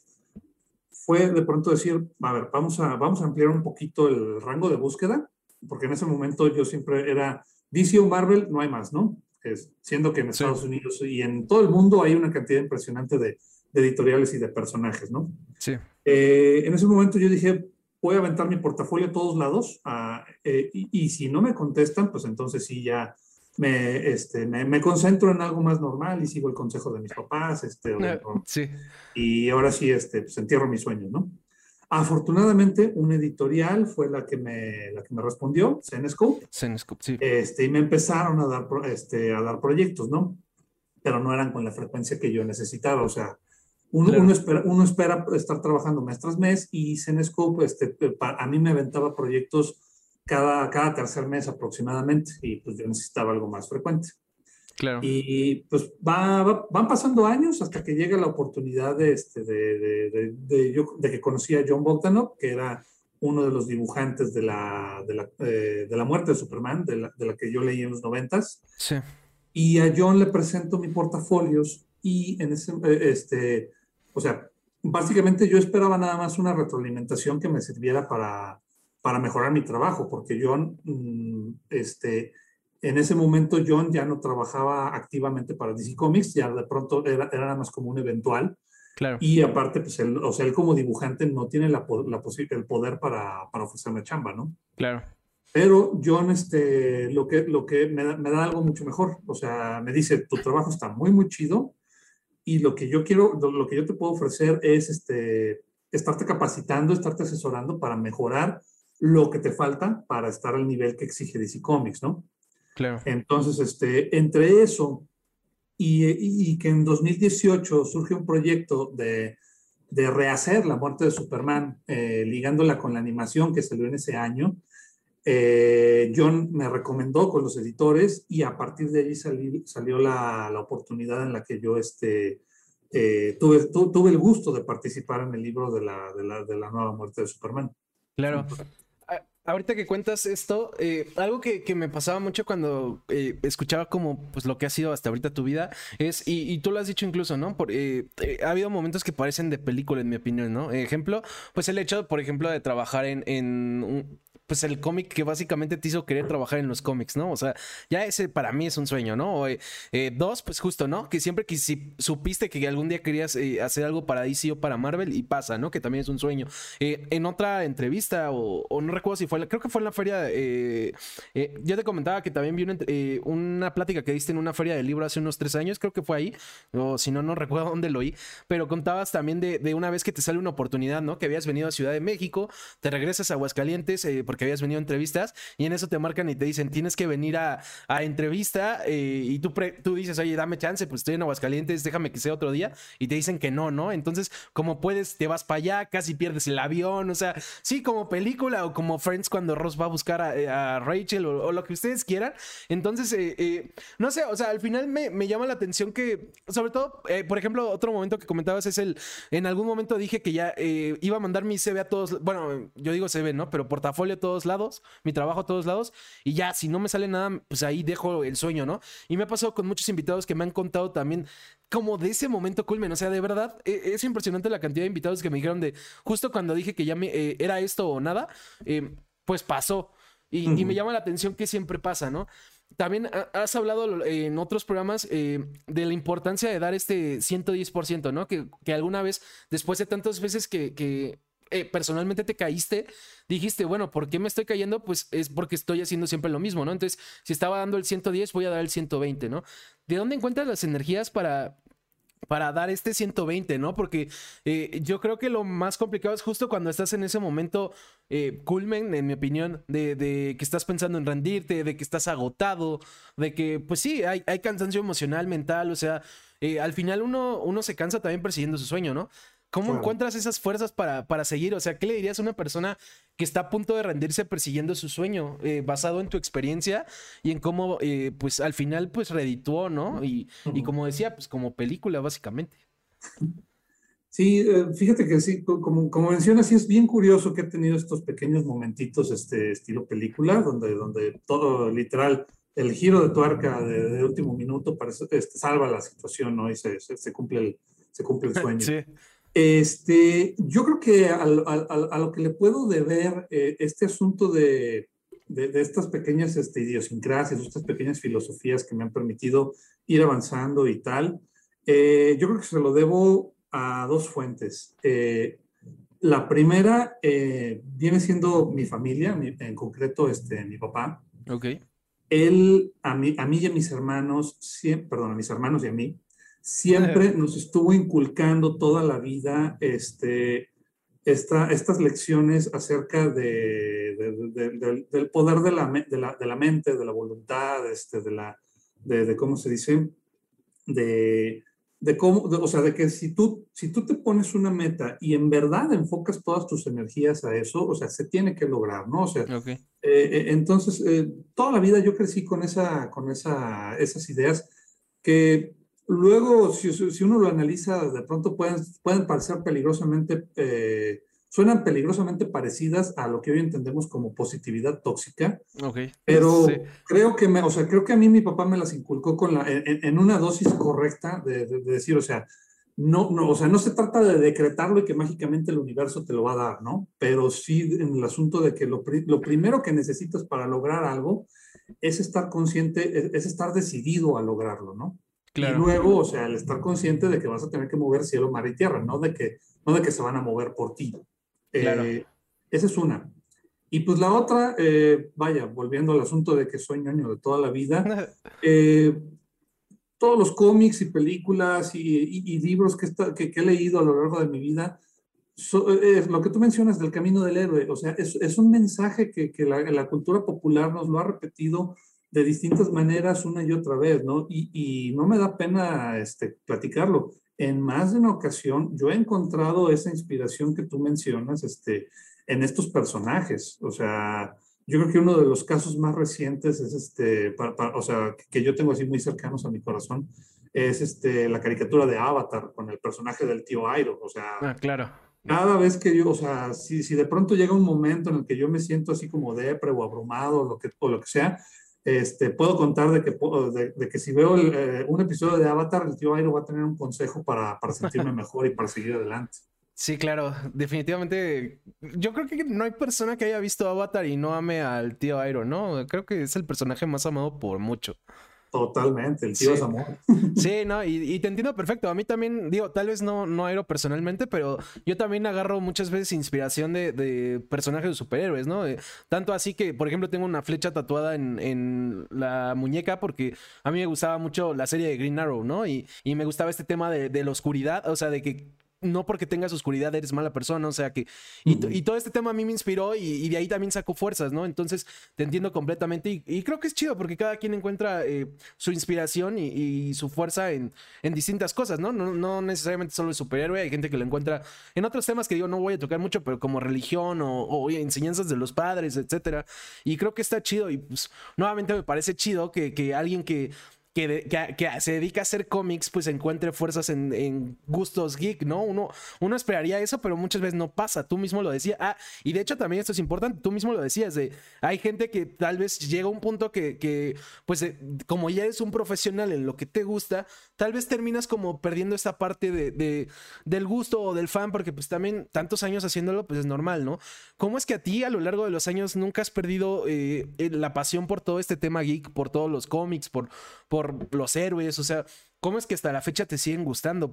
fue de pronto decir, a ver, vamos a, vamos a ampliar un poquito el rango de búsqueda, porque en ese momento yo siempre era DC o Marvel, no hay más, ¿no? Es, siendo que en Estados Unidos y en todo el mundo hay una cantidad impresionante de, de editoriales y de personajes, ¿no? Sí. Eh, en ese momento yo dije, voy a aventar mi portafolio a todos lados ah, eh, y, si no me contestan, pues entonces sí ya me, este, me, concentro en algo más normal y sigo el consejo de mis papás. Este, sí. Y ahora sí, este, pues entierro mis sueños, ¿no? Afortunadamente, una editorial fue la que me, la que me respondió, Zenescope. Zenescope, sí. Este, y me empezaron a dar, este, a dar proyectos, ¿no? Pero no eran con la frecuencia que yo necesitaba, o sea, uno, uno, espera, uno espera estar trabajando mes tras mes y Cenescope, este, a mí me aventaba proyectos cada, cada tercer mes aproximadamente y pues yo necesitaba algo más frecuente. Claro. Y pues va, van pasando años hasta que llega la oportunidad de, este, de, de, de, yo, de que conocí a John Bogdanov, que era uno de los dibujantes de la, de la, eh, de la muerte de Superman, de la, de la, que yo leí en los noventas. Sí. Y a John le presento mi portafolios y en ese, eh, este, o sea, básicamente yo esperaba nada más una retroalimentación que me sirviera para, para mejorar mi trabajo, porque John, mm, este, en ese momento John ya no trabajaba activamente para DC Comics, ya de pronto era, era nada más como un eventual. Claro. Y aparte, pues él, o sea, él como dibujante no tiene la, la el poder para, para ofrecerme chamba, ¿no? Claro. Pero John, este, lo que, lo que me, me, da algo mucho mejor. O sea, me dice, tu trabajo está muy, muy chido y lo que yo quiero, lo, que yo te puedo ofrecer es este, estarte capacitando, estarte asesorando para mejorar lo que te falta para estar al nivel que exige DC Comics, ¿no? Claro. Entonces, este, entre eso y, y, que en 2018 surge un proyecto de, de rehacer la muerte de Superman, eh, ligándola con la animación que salió en ese año, eh, John me recomendó con los editores y a partir de allí salí, salió la, la, oportunidad en la que yo este, eh, tuve, tu, tuve el gusto de participar en el libro de la, de la, de la nueva muerte de Superman. Claro ahorita que cuentas esto, eh, algo que, que, me pasaba mucho cuando escuchaba como pues lo que ha sido hasta ahorita tu vida es, y, y tú lo has dicho incluso, ¿no? Por, ha habido momentos que parecen de película, en mi opinión, ¿no? Ejemplo, pues el hecho, por ejemplo, de trabajar en, en un, pues el cómic que básicamente te hizo querer trabajar en los cómics, ¿no? O sea, ya ese para mí es un sueño, ¿no? Eh, eh, dos, pues justo, ¿no? Que siempre que si supiste que algún día querías eh, hacer algo para DC o para Marvel y pasa, ¿no? Que también es un sueño. Eh, en otra entrevista, o, o, no recuerdo si fue, creo que fue en la feria, yo te comentaba que también vi una, una, plática que diste en una feria de libro hace unos tres años, creo que fue ahí, o si no, no recuerdo dónde lo oí, pero contabas también de, de, una vez que te sale una oportunidad, ¿no? Que habías venido a Ciudad de México, te regresas a Aguascalientes, porque que habías venido a entrevistas y en eso te marcan y te dicen, tienes que venir a, a entrevista eh, y tú, pre, tú dices, oye, dame chance, pues estoy en Aguascalientes, déjame que sea otro día y te dicen que no, ¿no? Entonces, como puedes, te vas para allá, casi pierdes el avión, o sea, sí, como película o como Friends cuando Ross va a buscar a, a Rachel o, lo que ustedes quieran. Entonces, eh, eh, no sé, o sea, al final me, me llama la atención que, sobre todo, eh, por ejemplo, otro momento que comentabas es el, en algún momento dije que ya iba a mandar mi CV a todos, bueno, yo digo CV, ¿no? Pero portafolio a todos lados mi trabajo a todos lados, y ya, si no me sale nada, pues ahí dejo el sueño, ¿no? Y me ha pasado con muchos invitados que me han contado también como de ese momento culmen, o sea, de verdad, e, es impresionante la cantidad de invitados que me dijeron de, justo cuando dije que ya me, eh, era esto o nada, eh, pues pasó. Y, uh -huh. y, me llama la atención que siempre pasa, ¿no? También has hablado en otros programas eh, de la importancia de dar este 110%, ¿no? Que, que alguna vez, después de tantas veces que, que eh, personalmente te caíste, dijiste, bueno, ¿por qué me estoy cayendo? Pues es porque estoy haciendo siempre lo mismo, ¿no? Entonces, si estaba dando el 110, voy a dar el 120, ¿no? ¿De dónde encuentras las energías para, para dar este 120, ¿no? Porque eh, yo creo que lo más complicado es justo cuando estás en ese momento eh, culmen, en mi opinión, de, que estás pensando en rendirte, de que estás agotado, de que, pues sí, hay, hay cansancio emocional, mental, o sea, eh, al final uno, uno se cansa también persiguiendo su sueño, ¿no? ¿Cómo claro. encuentras esas fuerzas para, para, seguir? O sea, ¿qué le dirías a una persona que está a punto de rendirse persiguiendo su sueño, eh, basado en tu experiencia y en cómo, eh, pues al final, pues redituó, ¿no? Y, y, como decía, pues como película, básicamente. Sí, eh, fíjate que sí, como, como mencionas, sí es bien curioso que he tenido estos pequeños momentitos, este estilo película, donde, donde todo literal, el giro de tuerca de, de último minuto parece, este, salva la situación, ¿no? Y se, se, se cumple, el, se cumple el sueño. Sí. Este, yo creo que a, a, a, lo que le puedo deber eh, este asunto de, de, de, estas pequeñas este, idiosincrasias, estas pequeñas filosofías que me han permitido ir avanzando y tal, eh, yo creo que se lo debo a dos fuentes. Eh, la primera viene siendo mi familia, mi, en concreto este, mi papá. Ok. Él, a mí, a mí y a mis hermanos, siempre, perdón, a mis hermanos y a mí, siempre nos estuvo inculcando toda la vida este, esta, estas lecciones acerca de, de, de, del poder de la, la, de la, mente, de la voluntad, este, de, la, de, cómo se dice, de, de cómo, o sea, de que si tú, si tú te pones una meta y en verdad enfocas todas tus energías a eso, o sea, se tiene que lograr, ¿no? O sea, okay. eh, entonces, eh, toda la vida yo crecí con, esa, con esa, esas ideas que Luego, si, si, uno lo analiza, de pronto pueden, pueden parecer peligrosamente eh, suenan peligrosamente parecidas a lo que hoy entendemos como positividad tóxica. Pero creo que me, o sea, creo que a mí mi papá me las inculcó con la, en, una dosis correcta de, decir, o sea, no, no, o sea, no se trata de decretarlo y que mágicamente el universo te lo va a dar, ¿no? Pero sí en el asunto de que lo, lo primero que necesitas para lograr algo es estar consciente, es, estar decidido a lograrlo, ¿no? Y luego, o sea, el estar consciente de que vas a tener que mover cielo, mar y tierra, no de que, no de que se van a mover por ti. Eh, esa es una. Y pues la otra, eh, vaya, volviendo al asunto de que soy ñoño de toda la vida, eh, todos los cómics y películas y, libros que, que, he leído a lo largo de mi vida, lo que tú mencionas del camino del héroe, o sea, es, es un mensaje que, que la, la, cultura popular nos lo ha repetido de distintas maneras una y otra vez, ¿no? Y, y no me da pena este, platicarlo en más de una ocasión yo he encontrado esa inspiración que tú mencionas este, en estos personajes. O sea, yo creo que uno de los casos más recientes es este, o sea, que yo tengo así muy cercanos a mi corazón, es este, la caricatura de Avatar con el personaje del tío Airo. O sea, ah, claro. Cada vez que yo, o sea, si, si de pronto llega un momento en el que yo me siento así como depre o abrumado o lo que, o lo que sea, este, puedo contar de que, de, que si veo eh, un episodio de Avatar, el tío Airo va a tener un consejo para, para sentirme mejor y para seguir adelante. Sí, claro, definitivamente. Yo creo que no hay persona que haya visto Avatar y no ame al tío Airo, ¿no? Creo que es el personaje más amado por mucho. Totalmente, el tío es amor. Sí, no, y, te entiendo perfecto. A mí también, digo, tal vez no, no aero personalmente, pero yo también agarro muchas veces inspiración de, personajes de superhéroes, ¿no? tanto así que, por ejemplo, tengo una flecha tatuada en, la muñeca porque a mí me gustaba mucho la serie de Green Arrow, ¿no? Y, y me gustaba este tema de, de la oscuridad, o sea, de que no porque tengas oscuridad eres mala persona, o sea que... Y, todo este tema a mí me inspiró y, de ahí también saco fuerzas, ¿no? Entonces te entiendo completamente y, creo que es chido porque cada quien encuentra eh, su inspiración y, su fuerza en, distintas cosas, ¿no? ¿no? necesariamente solo el superhéroe, hay gente que lo encuentra en otros temas que digo no voy a tocar mucho, pero como religión o, enseñanzas de los padres, etcétera. Y creo que está chido y pues nuevamente me parece chido que, que alguien que que, que, se dedica a hacer cómics, pues encuentre fuerzas en, gustos geek, ¿no? Uno, uno esperaría eso, pero muchas veces no pasa. Tú mismo lo decías. Ah, y de hecho también esto es importante, tú mismo lo decías, de hay gente que tal vez llega a un punto que, que pues eh, como ya eres un profesional en lo que te gusta, tal vez terminas como perdiendo esa parte de, del gusto o del fan, porque pues también tantos años haciéndolo, pues es normal, ¿no? ¿Cómo es que a ti a lo largo de los años nunca has perdido eh, la pasión por todo este tema geek, por todos los cómics, por, por los héroes, o sea, ¿Cómo es que hasta la fecha te siguen gustando?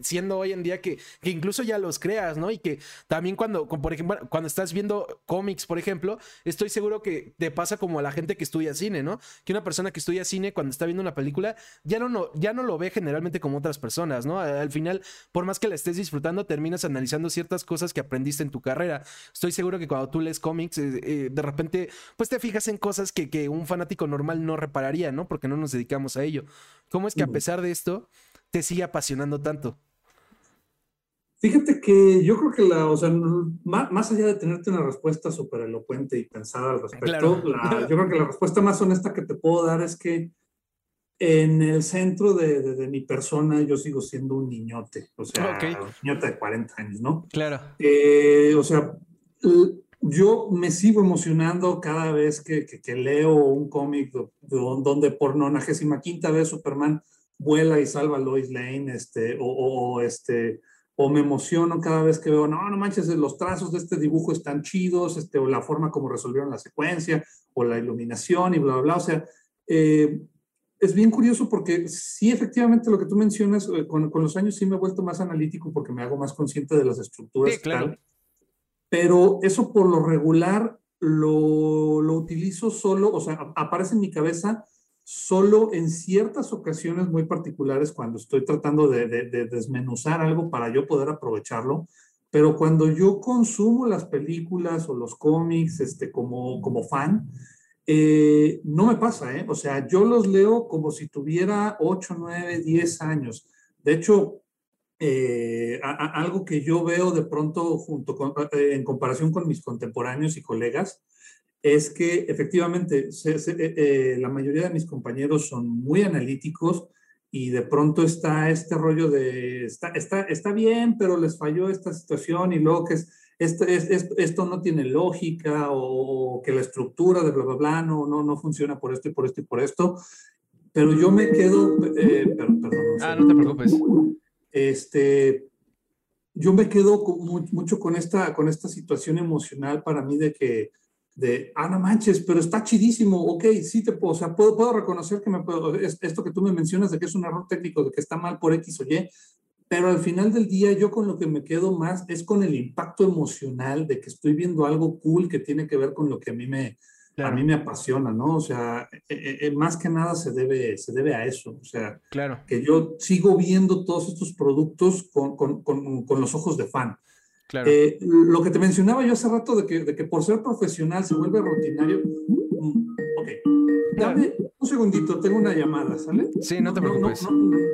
siendo hoy en día que, que, incluso ya los creas, ¿no? Y que también cuando, por ejemplo, cuando estás viendo cómics, por ejemplo, estoy seguro que te pasa como a la gente que estudia cine, ¿no? Que una persona que estudia cine cuando está viendo una película ya no, no, ya no lo ve generalmente como otras personas, ¿no? Al final, por más que la estés disfrutando, terminas analizando ciertas cosas que aprendiste en tu carrera. Estoy seguro que cuando tú lees cómics, eh, eh, de repente, pues te fijas en cosas que, que un fanático normal no repararía, ¿no? Porque no nos dedicamos a ello. ¿Cómo es que a pesar de esto te sigue apasionando tanto? Fíjate que yo creo que la, o sea, más, allá de tenerte una respuesta súper elocuente y pensada al respecto, yo creo que la respuesta más honesta que te puedo dar es que en el centro de, mi persona yo sigo siendo un niñote, o sea, un niñote de 40 años, ¿no? Claro. Eh, o sea, yo me sigo emocionando cada vez que, leo un cómic donde por 95 vez Superman vuela y salva a Lois Lane, este, o, este, o me emociono cada vez que veo, no, no manches, los trazos de este dibujo están chidos, este, o la forma como resolvieron la secuencia, o la iluminación y bla, bla, bla. O sea, eh, es bien curioso porque sí, efectivamente, lo que tú mencionas, eh, con, los años sí me he vuelto más analítico porque me hago más consciente de las estructuras. Sí, claro pero eso por lo regular lo, lo utilizo solo, o sea, aparece en mi cabeza solo en ciertas ocasiones muy particulares cuando estoy tratando de, de, desmenuzar algo para yo poder aprovecharlo, pero cuando yo consumo las películas o los cómics este, como, como fan, eh, no me pasa, ¿eh? O sea, yo los leo como si tuviera 8, 9, 10 años. De hecho, eh, algo que yo veo de pronto junto en comparación con mis contemporáneos y colegas es que efectivamente eh, la mayoría de mis compañeros son muy analíticos y de pronto está este rollo de está, está, está bien, pero les falló esta situación y luego que es esto, esto no tiene lógica o, que la estructura de bla, bla, bla no, no, no funciona por esto y por esto y por esto. Pero yo me quedo, eh, perdón, ah, no te preocupes. Este, yo me quedo mucho con esta, con esta situación emocional para mí de que, de, ah, no manches, pero está chidísimo, ok, sí te puedo, o sea, puedo, puedo reconocer que me puedo, esto que tú me mencionas de que es un error técnico, de que está mal por X o Y, pero al final del día yo con lo que me quedo más es con el impacto emocional de que estoy viendo algo cool que tiene que ver con lo que a mí me, a mí me apasiona, ¿no? O sea, eh, eh, más que nada se debe, se debe a eso, o sea, claro. que yo sigo viendo todos estos productos con, con, con, con los ojos de fan. Claro. Eh, lo que te mencionaba yo hace rato de que, de que por ser profesional se vuelve rutinario. Mm, ok, dame un segundito, tengo una llamada, ¿sale? Sí, no te preocupes.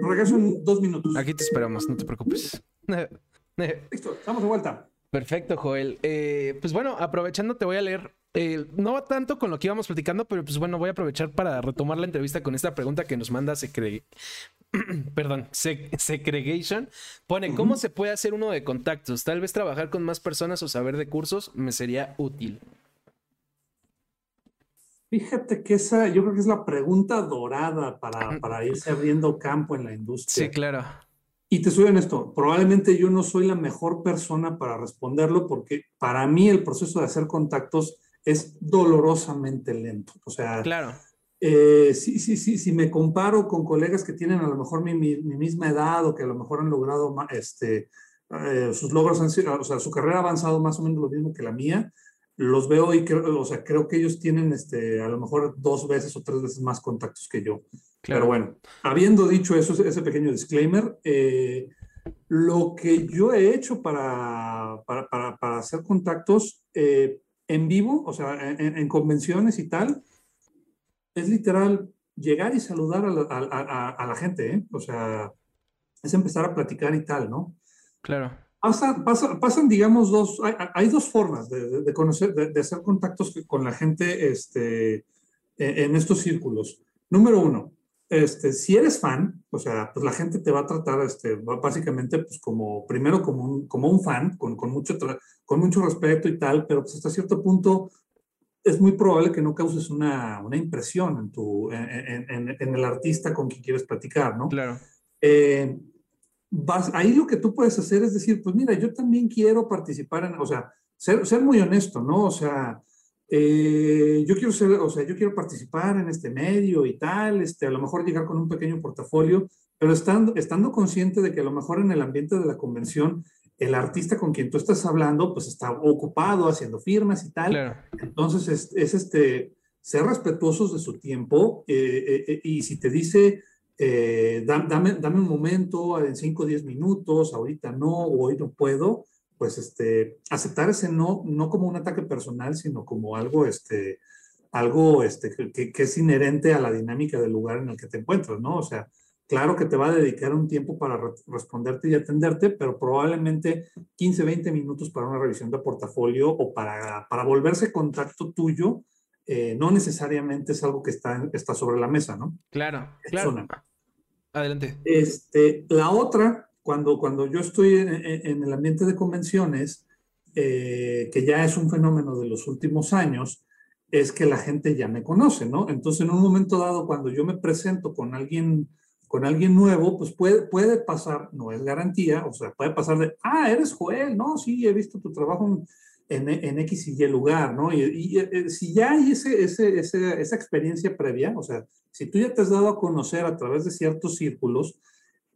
regreso en dos minutos. Aquí te esperamos, no te preocupes. Listo, estamos de vuelta. Perfecto, Joel. Eh, pues bueno, aprovechando, te voy a leer. Eh, no va tanto con lo que íbamos platicando, pero pues bueno, voy a aprovechar para retomar la entrevista con esta pregunta que nos manda Secre... Perdón, Segregation. Pone, ¿cómo se puede hacer uno de contactos? Tal vez trabajar con más personas o saber de cursos me sería útil. Fíjate que esa, yo creo que es la pregunta dorada para, para irse abriendo campo en la industria. Sí, claro. Y te soy honesto, probablemente yo no soy la mejor persona para responderlo porque para mí el proceso de hacer contactos es dolorosamente lento. O sea, claro. Eh, sí, sí, sí, si me comparo con colegas que tienen a lo mejor mi, mi, misma edad o que a lo mejor han logrado este, eh, sus logros, han sido, o sea, su carrera ha avanzado más o menos lo mismo que la mía, los veo y creo, o sea, creo que ellos tienen este, a lo mejor dos veces o tres veces más contactos que yo. Pero bueno, habiendo dicho eso, ese pequeño disclaimer, eh, lo que yo he hecho para, para, para, hacer contactos eh, en vivo, o sea, en, convenciones y tal, es literal llegar y saludar a la, a, a la gente, ¿eh? o sea, es empezar a platicar y tal, ¿no? Claro. Pasan, pasan, digamos, dos, hay, hay dos formas de, de conocer, de, hacer contactos con la gente este, e, en estos círculos. Número uno, este, si eres fan, o sea, pues la gente te va a tratar, este, básicamente, pues como, primero como un, como un fan, con, con mucho, con mucho respeto y tal, pero pues hasta cierto punto es muy probable que no causes una, una impresión en, tu, en, en, en, el artista con quien quieres platicar, ¿no? Claro. Eh, ahí lo que tú puedes hacer es decir, pues mira, yo también quiero participar en, o sea, ser, ser muy honesto, ¿no? O sea, eh, yo quiero ser, o sea, yo quiero participar en este medio y tal, este, a lo mejor llegar con un pequeño portafolio, pero estando, estando consciente de que a lo mejor en el ambiente de la convención, el artista con quien tú estás hablando, pues está ocupado haciendo firmas y tal. Entonces, es, es, este, ser respetuosos de su tiempo eh, eh, y si te dice, eh, dame, dame, un momento, en 5 o 10 minutos, ahorita no, o hoy no puedo, pues este, aceptar ese no, no como un ataque personal, sino como algo, este, algo este, que, que, es inherente a la dinámica del lugar en el que te encuentras, ¿no? O sea, claro que te va a dedicar un tiempo para responderte y atenderte, pero probablemente 15, 20 minutos para una revisión de portafolio o para, para volverse contacto tuyo, eh, no necesariamente es algo que está, está sobre la mesa, ¿no? Claro, claro. Adelante. Este, la otra, cuando, cuando yo estoy en, el ambiente de convenciones, eh, que ya es un fenómeno de los últimos años, es que la gente ya me conoce, ¿no? Entonces, en un momento dado, cuando yo me presento con alguien, con alguien nuevo, pues puede, puede pasar, no es garantía, o sea, puede pasar de, ah, eres Joel, no, sí, he visto tu trabajo en, en X y Y lugar, ¿no? Y, y, eh, si ya hay ese, ese, esa experiencia previa, o sea, si tú ya te has dado a conocer a través de ciertos círculos,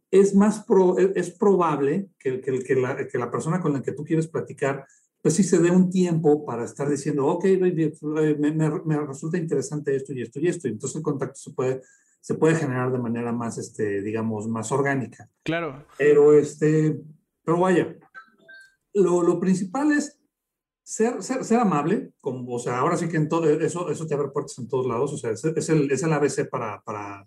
es más e, es probable que, que, que, la, que, la, persona con la que tú quieres platicar, pues sí se dé un tiempo para estar diciendo, ok, me, me, resulta interesante esto y esto y esto. Y entonces el contacto se puede, se puede generar de manera más, este, digamos, más orgánica. Claro. Pero, este, pero vaya, lo, lo principal es ser, ser, ser, amable, como, o sea, ahora sí que en todo, eso, eso te abre puertas en todos lados, o sea, es, es el, es el ABC para, para,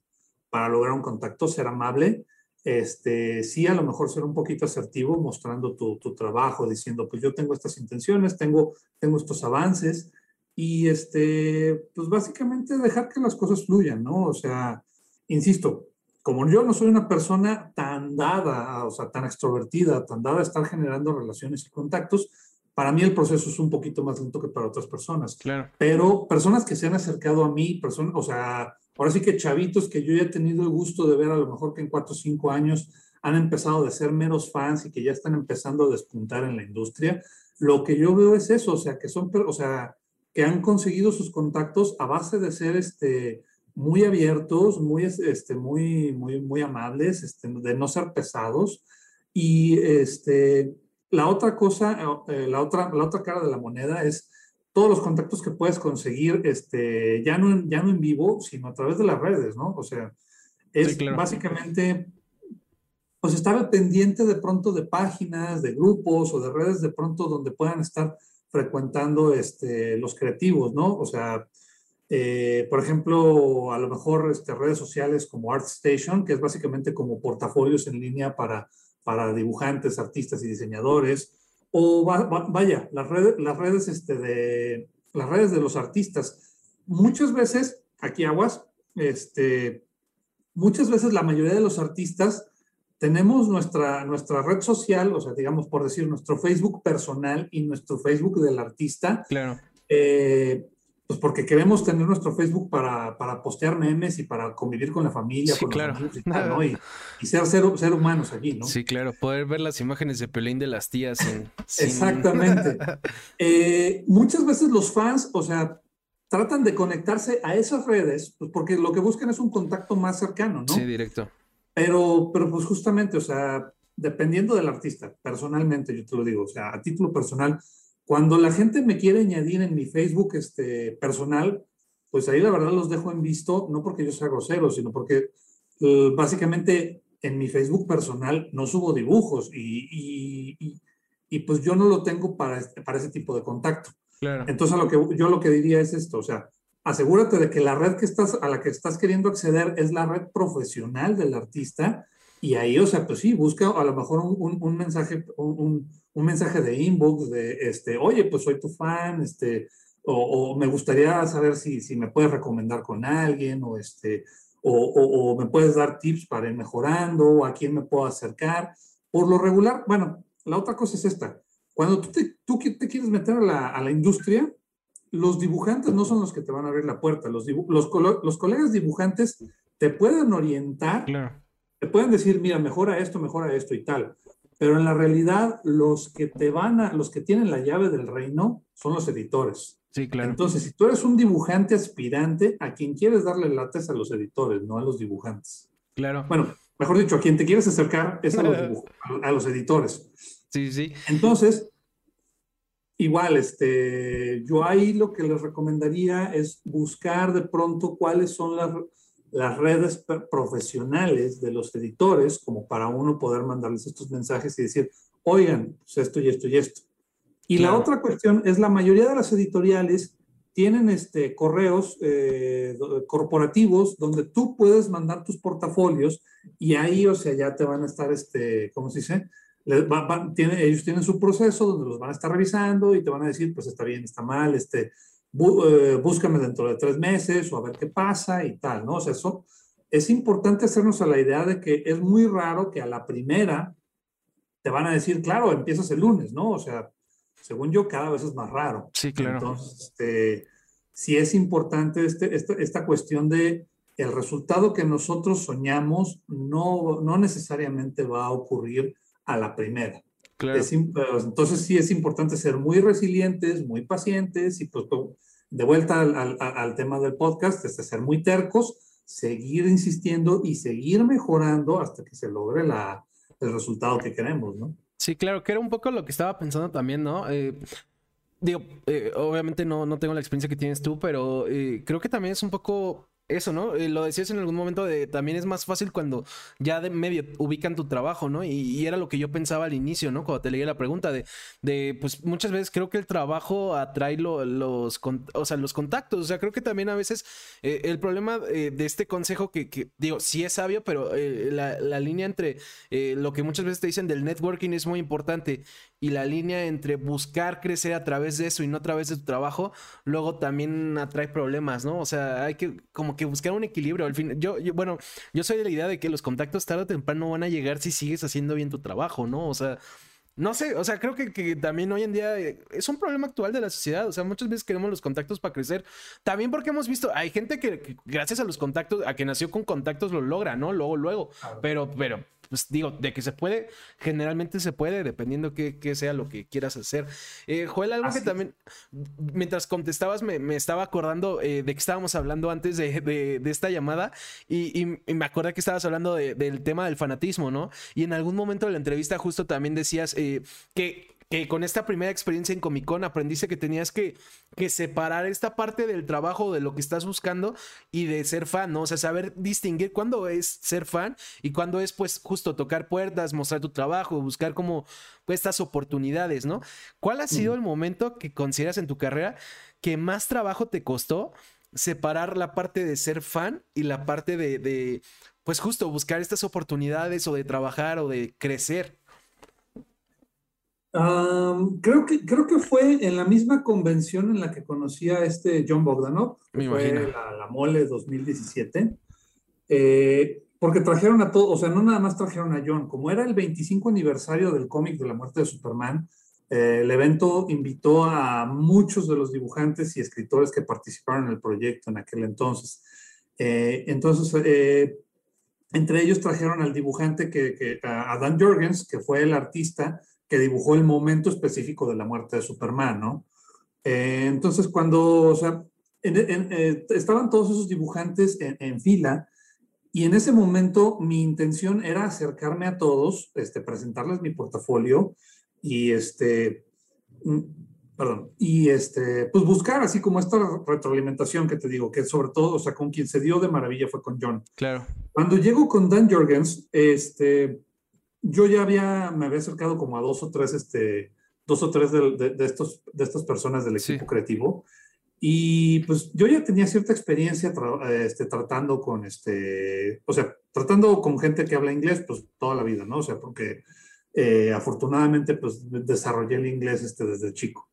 para lograr un contacto, ser amable, este, sí, a lo mejor ser un poquito asertivo, mostrando tu, tu, trabajo, diciendo, pues yo tengo estas intenciones, tengo, tengo estos avances, y este, pues básicamente dejar que las cosas fluyan, ¿no? O sea, insisto, como yo no soy una persona tan dada, o sea, tan extrovertida, tan dada a estar generando relaciones y contactos, para mí el proceso es un poquito más lento que para otras personas. Claro. Pero personas que se han acercado a mí, personas, o sea, ahora sí que chavitos que yo ya he tenido el gusto de ver a lo mejor que en cuatro o cinco años han empezado de ser meros fans y que ya están empezando a despuntar en la industria, lo que yo veo es eso, o sea, que son, o sea, que han conseguido sus contactos a base de ser este, muy abiertos, muy, este, muy, muy, muy amables, este, de no ser pesados. Y este, la otra cosa, eh, la, otra, la otra cara de la moneda es todos los contactos que puedes conseguir, este, ya, no, ya no en vivo, sino a través de las redes, ¿no? O sea, es básicamente, pues estar pendiente de pronto de páginas, de grupos o de redes de pronto donde puedan estar frecuentando este, los creativos, ¿no? O sea, eh, por ejemplo, a lo mejor este, redes sociales como ArtStation, que es básicamente como portafolios en línea para, para dibujantes, artistas y diseñadores, o vaya, las redes, las redes, este, de, las redes de los artistas. Muchas veces, aquí aguas, este, muchas veces la mayoría de los artistas tenemos nuestra, nuestra red social, o sea, digamos, por decir, nuestro Facebook personal y nuestro Facebook del artista. Claro. Eh, pues porque queremos tener nuestro Facebook para, para, postear memes y para convivir con la familia, con claro. y, ¿no? y, ser, ser, humanos allí, ¿no? Sí, claro, poder ver las imágenes de Pelín de las tías. Exactamente. Eh, muchas veces los fans, o sea, tratan de conectarse a esas redes, pues porque lo que buscan es un contacto más cercano, ¿no? Sí, directo. Pero, pero pues justamente, o sea, dependiendo del artista, personalmente, yo te lo digo, o sea, a título personal, cuando la gente me quiere añadir en mi Facebook este, personal, pues ahí la verdad los dejo en visto, no porque yo sea grosero, sino porque uh, básicamente en mi Facebook personal no subo dibujos y, y, y, pues yo no lo tengo para, este, para ese tipo de contacto. Claro. Entonces, lo que, yo lo que diría es esto, o sea, asegúrate de que la red que estás, a la que estás queriendo acceder es la red profesional del artista y ahí, o sea, pues sí, busca a lo mejor un, un, mensaje, un, un, mensaje de inbox de, este, oye, pues soy tu fan, este, o, o me gustaría saber si, si, me puedes recomendar con alguien, o este, o, o, me puedes dar tips para ir mejorando, o a quién me puedo acercar. Por lo regular, bueno, la otra cosa es esta. Cuando tú te, tú te quieres meter a la, a la industria, los dibujantes no son los que te van a abrir la puerta. Los, los, los colegas dibujantes te pueden orientar, te pueden decir, mira, mejora esto, mejora esto y tal. Pero en la realidad, los que te van a, los que tienen la llave del reino son los editores. Sí, claro. Entonces, si tú eres un dibujante aspirante, a quien quieres darle lates a los editores, no a los dibujantes. Claro. Bueno, mejor dicho, a quien te quieres acercar es a los, a los editores. Sí, sí. Entonces, Igual, este, yo ahí lo que les recomendaría es buscar de pronto cuáles son las, las redes profesionales de los editores, como para uno poder mandarles estos mensajes y decir, oigan, pues esto y esto y esto. Y la otra cuestión es la mayoría de las editoriales tienen este, correos eh, corporativos donde tú puedes mandar tus portafolios y ahí, o sea, ya te van a estar, este, ¿cómo se dice? ellos tienen su proceso donde los van a estar revisando y te van a decir, pues está bien, está mal, este, eh, búscame dentro de tres meses o a ver qué pasa y tal, ¿no? O sea, eso es importante hacernos a la idea de que es muy raro que a la primera te van a decir, claro, empiezas el lunes, ¿no? O sea, según yo, cada vez es más raro. Sí, claro. Entonces, este, sí es importante este, esta, esta cuestión de el resultado que nosotros soñamos no, no necesariamente va a ocurrir a la primera. Entonces sí es importante ser muy resilientes, muy pacientes y pues de vuelta al, al, tema del podcast, es ser muy tercos, seguir insistiendo y seguir mejorando hasta que se logre la, el resultado que queremos, ¿no? Sí, claro, que era un poco lo que estaba pensando también, ¿no? Eh, digo, eh, obviamente no, no tengo la experiencia que tienes tú, pero eh, creo que también es un poco eso, ¿no? Eh, lo decías en algún momento de también es más fácil cuando ya de medio ubican tu trabajo, ¿no? Y, era lo que yo pensaba al inicio, ¿no? Cuando te leí la pregunta de, de pues muchas veces creo que el trabajo atrae los, o sea, los contactos. O sea, creo que también a veces eh, el problema eh, de este consejo que, digo, sí es sabio, pero la, la, línea entre lo que muchas veces te dicen del networking es muy importante y la línea entre buscar crecer a través de eso y no a través de tu trabajo, luego también atrae problemas, ¿no? O sea, hay que como que buscar un equilibrio. Al fin, yo, bueno, yo soy de la idea de que los contactos tarde o temprano van a llegar si sigues haciendo bien tu trabajo, ¿no? O sea, no sé, o sea, creo que, que, también hoy en día eh, es un problema actual de la sociedad. O sea, muchas veces queremos los contactos para crecer. También porque hemos visto, hay gente que, gracias a los contactos, a que nació con contactos, lo logra, ¿no? Luego, luego. Pero, pero, pues digo, de que se puede, generalmente se puede, dependiendo qué, sea lo que quieras hacer. Eh, Joel, algo que también, mientras contestabas, me, estaba acordando eh, de que estábamos hablando antes de, esta llamada y, me acordé que estabas hablando del tema del fanatismo, ¿no? Y en algún momento de la entrevista justo también decías eh, que que con esta primera experiencia en Comic Con aprendiste que tenías que, que, separar esta parte del trabajo de lo que estás buscando y de ser fan, ¿no? O sea, saber distinguir cuándo es ser fan y cuándo es, pues, justo tocar puertas, mostrar tu trabajo, buscar como pues, estas oportunidades, ¿no? ¿Cuál ha sido el momento que consideras en tu carrera que más trabajo te costó separar la parte de ser fan y la parte de, de pues, justo buscar estas oportunidades o de trabajar o de crecer? Creo, que, creo que fue en la misma convención en la que conocí a este John Bogdanov, fue la, la, Mole 2017, eh, porque trajeron a todos, o sea, no nada más trajeron a John, como era el 25 aniversario del cómic de la muerte de Superman, eh, el evento invitó a muchos de los dibujantes y escritores que participaron en el proyecto en aquel entonces. Eh, entonces, entre ellos trajeron al dibujante que, que, a Dan Jorgens, que fue el artista que dibujó el momento específico de la muerte de Superman, ¿no? Eh, entonces, cuando, o sea, eh, estaban todos esos dibujantes en, fila y en ese momento mi intención era acercarme a todos, este, presentarles mi portafolio y este, mm, perdón, y este, pues buscar así como esta retroalimentación que te digo, que sobre todo, o sea, con quien se dio de maravilla fue con John. Claro. Cuando llego con Dan Jorgens, este, yo ya había, me había acercado como a dos o tres, este, dos o tres de, de, estos, de estas personas del equipo creativo. Y pues yo ya tenía cierta experiencia este, tratando con, este, o sea, tratando con gente que habla inglés, pues toda la vida, ¿no? O sea, porque eh, afortunadamente pues desarrollé el inglés este, desde chico.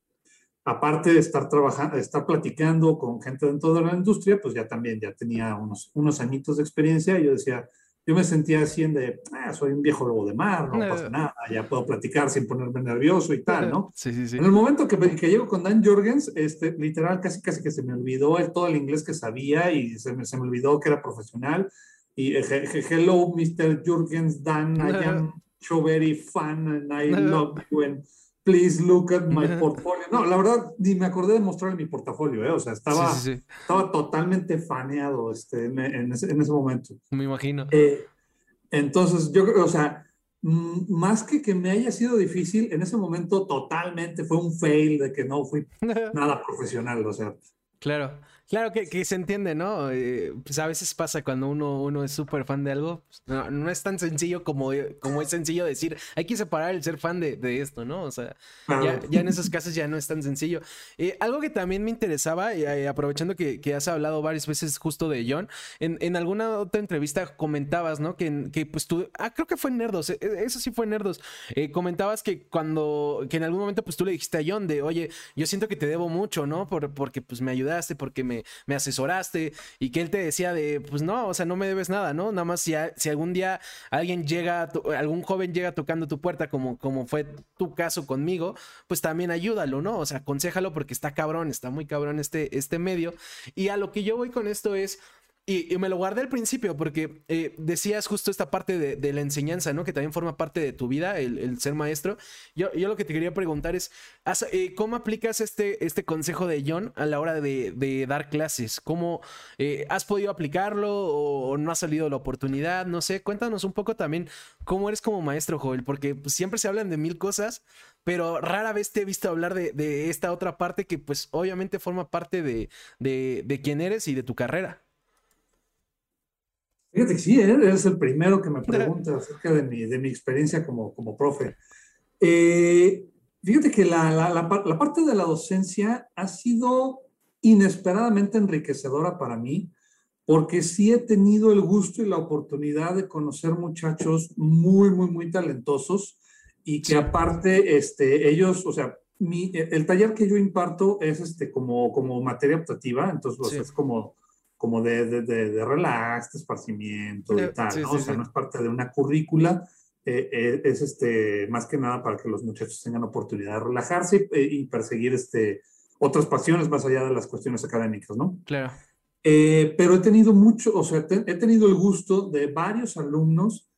Aparte de estar trabajando, estar platicando con gente dentro de la industria, pues ya también, ya tenía unos, unos añitos de experiencia y yo decía, yo me sentía así en de, ah, soy un viejo lobo de mar, no, pasa nada, ya puedo platicar sin ponerme nervioso y tal, ¿no? Sí, sí, sí. En el momento que, que llego con Dan Jorgens, este, literal, casi, casi que se me olvidó el, todo el inglés que sabía y se me, se me olvidó que era profesional. Y eh, hello, Mr. Jorgens, Dan, I am so very fun and I love you and please look at my portfolio. No, la verdad, ni me acordé de mostrarle mi portafolio, ¿eh? O sea, estaba, estaba totalmente faneado este, en, ese, en ese momento. Me imagino. Eh, entonces, yo creo, o sea, más que que me haya sido difícil, en ese momento totalmente fue un fail de que no fui nada profesional, o sea. Claro. Claro que, que, se entiende, ¿no? Eh, pues a veces pasa cuando uno, uno es súper fan de algo. Pues, no, no, es tan sencillo como, como es sencillo decir, hay que separar el ser fan de, de esto, ¿no? O sea, ya, ya, en esos casos ya no es tan sencillo. Eh, algo que también me interesaba, eh, aprovechando que, que, has hablado varias veces justo de John, en, en alguna otra entrevista comentabas, ¿no? Que, que, pues tú, ah, creo que fue Nerdos, e, e, eso sí fue Nerdos. comentabas que cuando, que en algún momento pues tú le dijiste a John de, oye, yo siento que te debo mucho, ¿no? Por, porque pues me ayudaste, porque me me, asesoraste y que él te decía de, pues no, o sea, no me debes nada, ¿no? Nada más si, si algún día alguien llega, algún joven llega tocando tu puerta, como, como fue tu caso conmigo, pues también ayúdalo, ¿no? O sea, aconsejalo porque está cabrón, está muy cabrón este, este medio. Y a lo que yo voy con esto es y, me lo guardé al principio porque eh, decías justo esta parte de, la enseñanza, ¿no? Que también forma parte de tu vida, el, ser maestro. Yo, yo, lo que te quería preguntar es, eh, ¿cómo aplicas este, este consejo de John a la hora de, dar clases? ¿Cómo eh, has podido aplicarlo o, no ha salido la oportunidad? No sé, cuéntanos un poco también cómo eres como maestro, Joel, porque siempre se hablan de mil cosas, pero rara vez te he visto hablar de, de esta otra parte que pues obviamente forma parte de, de quién eres y de tu carrera. Fíjate que sí, ¿eh? eres el primero que me pregunta acerca de mi, de mi experiencia como, como profe. Eh, fíjate que la, la, la, parte de la docencia ha sido inesperadamente enriquecedora para mí, porque sí he tenido el gusto y la oportunidad de conocer muchachos muy, muy, muy talentosos y que aparte, este, ellos, o sea, mi, el taller que yo imparto es este, como, como materia optativa, entonces es como como de, de, de, relax, de esparcimiento y tal, ¿no? o sea, no es parte de una currícula, eh, eh, es este, más que nada para que los muchachos tengan oportunidad de relajarse y, perseguir este, otras pasiones más allá de las cuestiones académicas, ¿no? Claro. pero he tenido mucho, o sea, he tenido el gusto de varios alumnos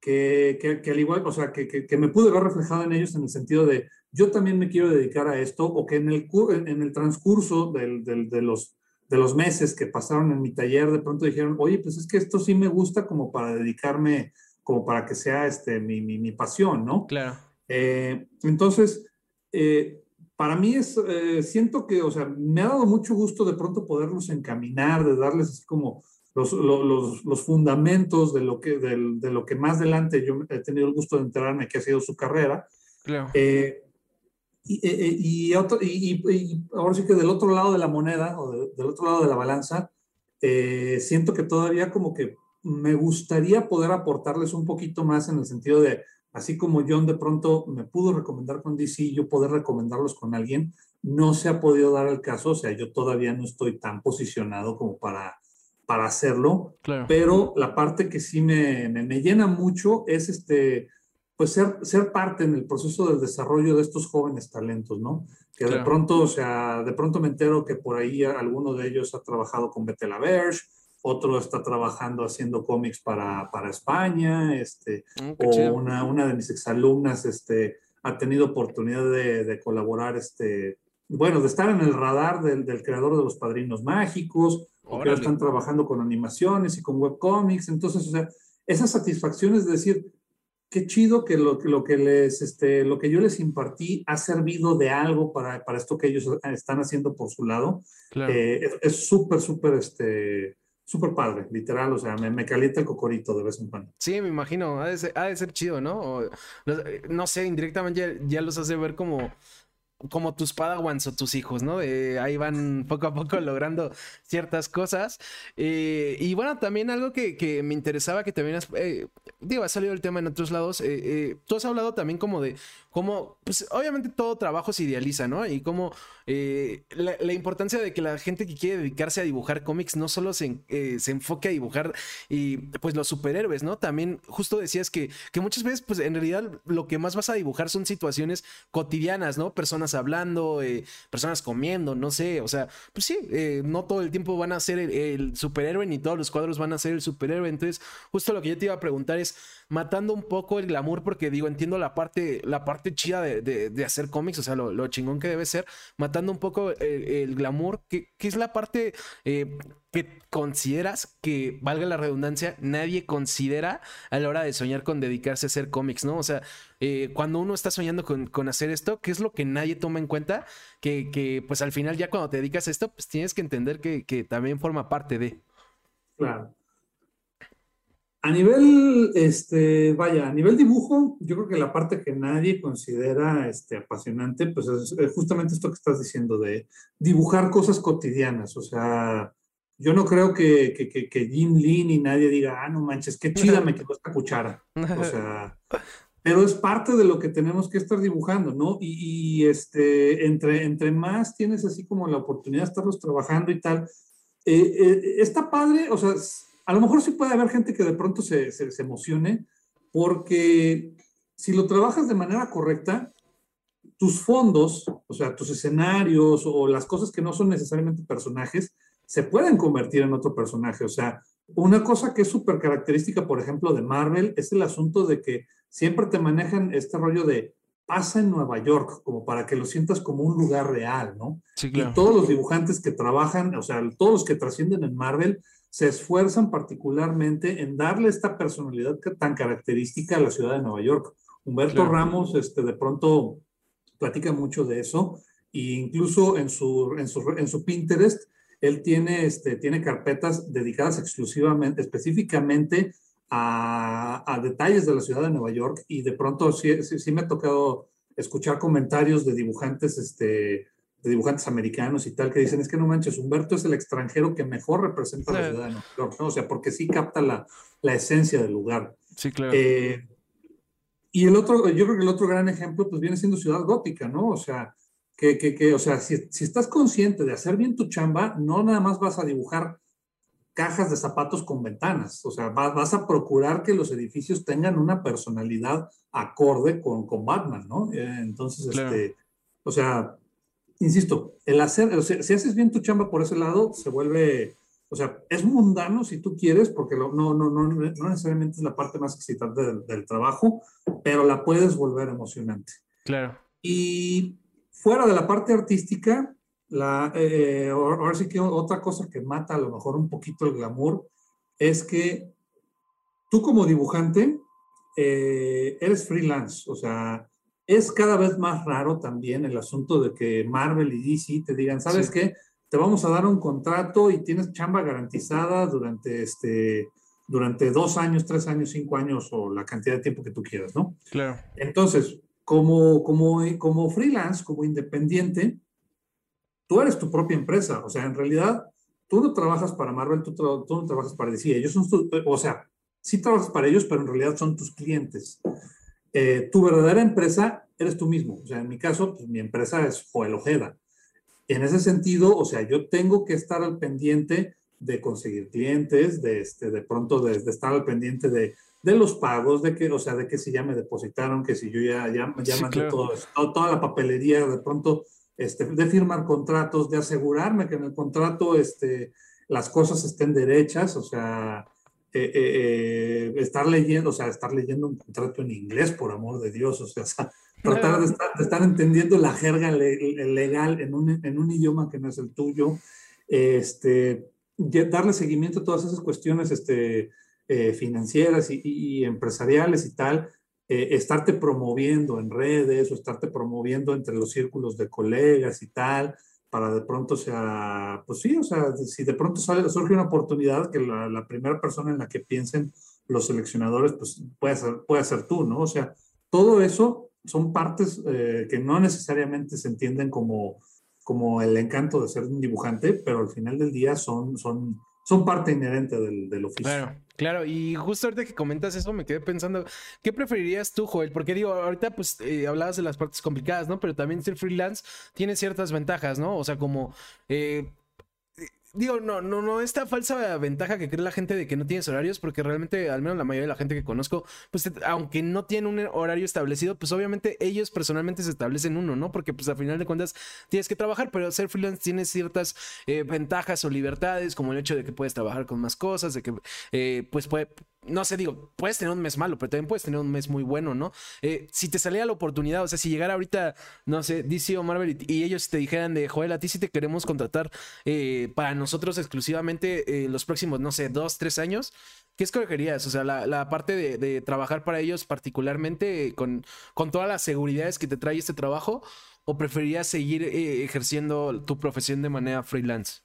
que, que, al igual, o sea, que, que, me pude ver reflejado en ellos en el sentido de yo también me quiero dedicar a esto, o que en el, en el transcurso del, del, de, los, de los meses que pasaron en mi taller, de pronto dijeron, oye, pues es que esto sí me gusta como para dedicarme como para que sea este, mi, mi, pasión, ¿no? Claro. Eh, entonces, eh, para mí es, eh, siento que, o sea, me ha dado mucho gusto de pronto poderlos encaminar, de darles así como los, los, los fundamentos de lo, que, de, de, lo que más adelante yo he tenido el gusto de enterarme que ha sido su carrera. Claro. Y, y, y, ahora sí que del otro lado de la moneda o del otro lado de la balanza, siento que todavía como que me gustaría poder aportarles un poquito más en el sentido de, así como John de pronto me pudo recomendar con DC, yo poder recomendarlos con alguien, no se ha podido dar el caso, o sea, yo todavía no estoy tan posicionado como para, para hacerlo, pero la parte que sí me, me, llena mucho es este, pues ser, ser parte en el proceso del desarrollo de estos jóvenes talentos, ¿no? Que de pronto, o sea, de pronto me entero que por ahí alguno de ellos ha trabajado con Bette Verge, otro está trabajando haciendo cómics para, para España, este, mm, o una, una, de mis exalumnas este, ha tenido oportunidad de, de, colaborar, este, bueno, de estar en el radar del, del creador de los Padrinos Mágicos, o que están trabajando con animaciones y con webcomics, entonces, o sea, esas satisfacciones de decir, qué chido que lo, lo que les, este, lo que yo les impartí ha servido de algo para, para esto que ellos están haciendo por su lado. Eh, es súper, súper, este, súper padre, literal, o sea, me, me, calienta el cocorito de vez en cuando. Sí, me imagino, ha de ser, ha de ser chido, ¿no? no sé, indirectamente ya, los hace ver como como tus padawans o tus hijos, ¿no? ahí van poco a poco logrando ciertas cosas. Eh, y bueno, también algo que, que, me interesaba que también has, eh, digo, ha salido el tema en otros lados. Eh, tú has hablado también como de cómo, pues obviamente todo trabajo se idealiza, ¿no? Y cómo eh, la, importancia de que la gente que quiere dedicarse a dibujar cómics no solo se, eh, se, enfoque a dibujar y pues los superhéroes, ¿no? También justo decías que, que muchas veces pues en realidad lo que más vas a dibujar son situaciones cotidianas, ¿no? Personas hablando, eh, personas comiendo, no sé, o sea, pues sí, no todo el tiempo van a ser el, superhéroe ni todos los cuadros van a ser el superhéroe, entonces justo lo que yo te iba a preguntar es matando un poco el glamour porque digo, entiendo la parte, la parte chida de, de, hacer cómics, o sea, lo, chingón que debe ser, matando un poco el, glamour, que, es la parte eh, que consideras que, valga la redundancia, nadie considera a la hora de soñar con dedicarse a hacer cómics, ¿no? O sea, eh, cuando uno está soñando con, hacer esto, ¿qué es lo que nadie toma en cuenta? Que, que, pues al final ya cuando te dedicas a esto, pues tienes que entender que, que también forma parte de. Claro. A nivel, este, vaya, a nivel dibujo, yo creo que la parte que nadie considera este, apasionante, pues es, justamente esto que estás diciendo de dibujar cosas cotidianas. O sea, yo no creo que, que, que, Jim Lee ni nadie diga, ah, no manches, qué chida me quedó esta cuchara. O sea, pero es parte de lo que tenemos que estar dibujando, ¿no? Y, este, entre, entre más tienes así como la oportunidad de estarlos trabajando y tal, eh, eh, está padre, o sea, a lo mejor sí puede haber gente que de pronto se, se, emocione, porque si lo trabajas de manera correcta, tus fondos, o sea, tus escenarios o las cosas que no son necesariamente personajes, se pueden convertir en otro personaje. O sea, una cosa que es súper característica, por ejemplo, de Marvel, es el asunto de que siempre te manejan este rollo de pasa en Nueva York, como para que lo sientas como un lugar real, ¿no? Sí, claro. Y todos los dibujantes que trabajan, o sea, todos los que trascienden en Marvel, se esfuerzan particularmente en darle esta personalidad tan característica a la ciudad de Nueva York. Humberto Ramos, este, de pronto platica mucho de eso, e incluso en su, en su, en su Pinterest, él tiene, este, tiene carpetas dedicadas exclusivamente, específicamente a, a, detalles de la ciudad de Nueva York, y de pronto sí, sí, sí me ha tocado escuchar comentarios de dibujantes este, de dibujantes americanos y tal, que dicen, es que no manches, Humberto es el extranjero que mejor representa la ciudad de Nueva York, ¿no? O sea, porque sí capta la, la esencia del lugar. Sí, claro. Eh, y el otro, yo creo que el otro gran ejemplo, pues viene siendo Ciudad Gótica, ¿no? O sea, que, que, que o sea, si, si, estás consciente de hacer bien tu chamba, no nada más vas a dibujar cajas de zapatos con ventanas. O sea, vas, a procurar que los edificios tengan una personalidad acorde con, con Batman, ¿no? Eh, entonces, este, o sea, insisto, el hacer, o sea, si haces bien tu chamba por ese lado, se vuelve, o sea, es mundano si tú quieres, porque no, no, no, no necesariamente es la parte más excitante del, del trabajo, pero la puedes volver emocionante. Claro. Y fuera de la parte artística, la, eh, ahora sí que otra cosa que mata a lo mejor un poquito el glamour es que tú como dibujante eh, eres freelance, o sea, es cada vez más raro también el asunto de que Marvel y DC te digan, ¿sabes qué? Te vamos a dar un contrato y tienes chamba garantizada durante este durante dos años, tres años, cinco años o la cantidad de tiempo que tú quieras, ¿no? Claro. Entonces, como, como, como freelance, como independiente, tú eres tu propia empresa. O sea, en realidad, tú no trabajas para Marvel, tú, no trabajas para DC. Ellos son, o sea, sí trabajas para ellos, pero en realidad son tus clientes. Eh, tu verdadera empresa eres tú mismo. O sea, en mi caso, pues, mi empresa es Joel Ojeda. En ese sentido, o sea, yo tengo que estar al pendiente de conseguir clientes, de, este, de pronto de estar al pendiente de de los pagos, de que, o sea, de que si ya me depositaron, que si yo ya, ya, ya mandé todo, toda la papelería, de pronto, este, de firmar contratos, de asegurarme que en el contrato este, las cosas estén derechas, o sea, eh, eh, eh, estar leyendo, o sea, estar leyendo un contrato en inglés, por amor de Dios, o sea, tratar de estar, de estar, entendiendo la jerga legal en un, en un idioma que no es el tuyo, este, darle seguimiento a todas esas cuestiones, este, eh, financieras y, empresariales y tal, eh, estarte promoviendo en redes o estarte promoviendo entre los círculos de colegas y tal, para de pronto sea, pues sí, o sea, si de pronto sale, surge una oportunidad que la, primera persona en la que piensen los seleccionadores, pues puede ser, puede ser tú, ¿no? O sea, todo eso son partes eh, que no necesariamente se entienden como, como el encanto de ser un dibujante, pero al final del día son, son, son parte inherente del, oficio. Claro. Claro, y justo ahorita que comentas eso me quedé pensando, ¿qué preferirías tú, Joel? Porque digo, ahorita pues eh, hablabas de las partes complicadas, ¿no? Pero también ser freelance tiene ciertas ventajas, ¿no? O sea, como eh, digo, no, no, no, esta falsa ventaja que cree la gente de que no tienes horarios, porque realmente, al menos la mayoría de la gente que conozco, pues aunque no tiene un horario establecido, pues obviamente ellos personalmente se establecen uno, ¿no? Porque pues al final de cuentas tienes que trabajar, pero ser freelance tiene ciertas eh, ventajas o libertades, como el hecho de que puedes trabajar con más cosas, de que eh, pues puede no sé, digo, puedes tener un mes malo, pero también puedes tener un mes muy bueno, ¿no? Eh, si te saliera la oportunidad, o sea, si llegara ahorita, no sé, DC o Marvel y, ellos te dijeran de, Joel, a ti sí te queremos contratar eh, para nosotros exclusivamente eh, los próximos, no sé, dos, tres años, ¿qué escogerías? O sea, la, parte de, trabajar para ellos particularmente con, con todas las seguridades que te trae este trabajo, o preferirías seguir ejerciendo tu profesión de manera freelance?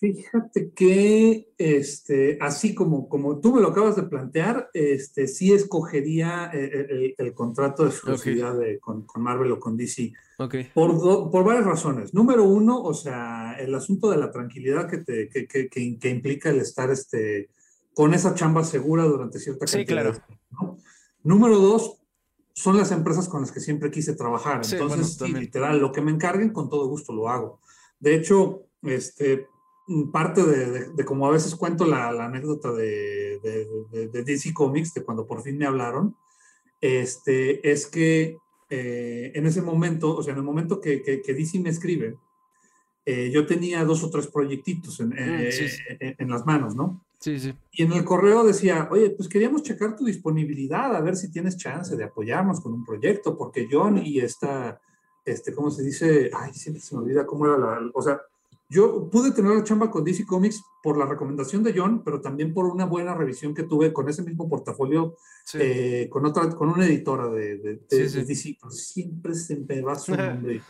Fíjate que, este, así como, como tú me lo acabas de plantear, este, sí escogería eh, el, contrato de exclusividad con, Marvel o con DC. Por, por varias razones. Número uno, o sea, el asunto de la tranquilidad que, te, que, que, que, implica el estar este, con esa chamba segura durante cierta cantidad sí, claro. ¿no? Número dos, son las empresas con las que siempre quise trabajar. Entonces, literal, lo que me encarguen, con todo gusto lo hago. De hecho, este, parte de, de, como a veces cuento la, la anécdota de, de, DC Comics, de cuando por fin me hablaron, este, es que eh, en ese momento, o sea, en el momento que, que, DC me escribe, eh, yo tenía dos o tres proyectitos en, mm, en, en, las manos, ¿no? Sí, sí. Y en el correo decía, oye, pues queríamos checar tu disponibilidad, a ver si tienes chance de apoyarnos con un proyecto, porque John y esta, este, ¿cómo se dice? Ay, siempre se me olvida cómo era la, o sea, yo pude tener la chamba con DC Comics por la recomendación de John, pero también por una buena revisión que tuve con ese mismo portafolio eh, con otra, con una editora de, de, DC. siempre se me va su nombre.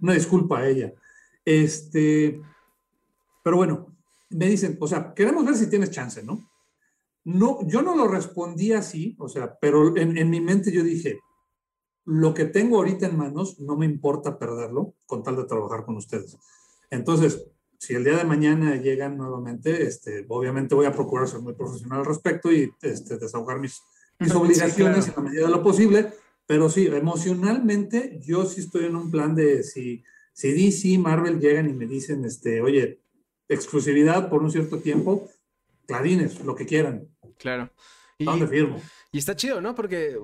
una disculpa a ella. Este, pero bueno, me dicen, o sea, queremos ver si tienes chance, ¿no? No, yo no lo respondí así, o sea, pero en, en mi mente yo dije, lo que tengo ahorita en manos no me importa perderlo con tal de trabajar con ustedes. Entonces, si el día de mañana llegan nuevamente, este, obviamente voy a procurar ser muy profesional al respecto y este, desahogar mis, mis obligaciones en la medida de lo posible, pero sí, emocionalmente yo sí estoy en un plan de si, si DC, Marvel llegan y me dicen, este, oye, exclusividad por un cierto tiempo, clarines, lo que quieran. Claro. Y, ¿Dónde firmo? Y está chido, ¿no? Porque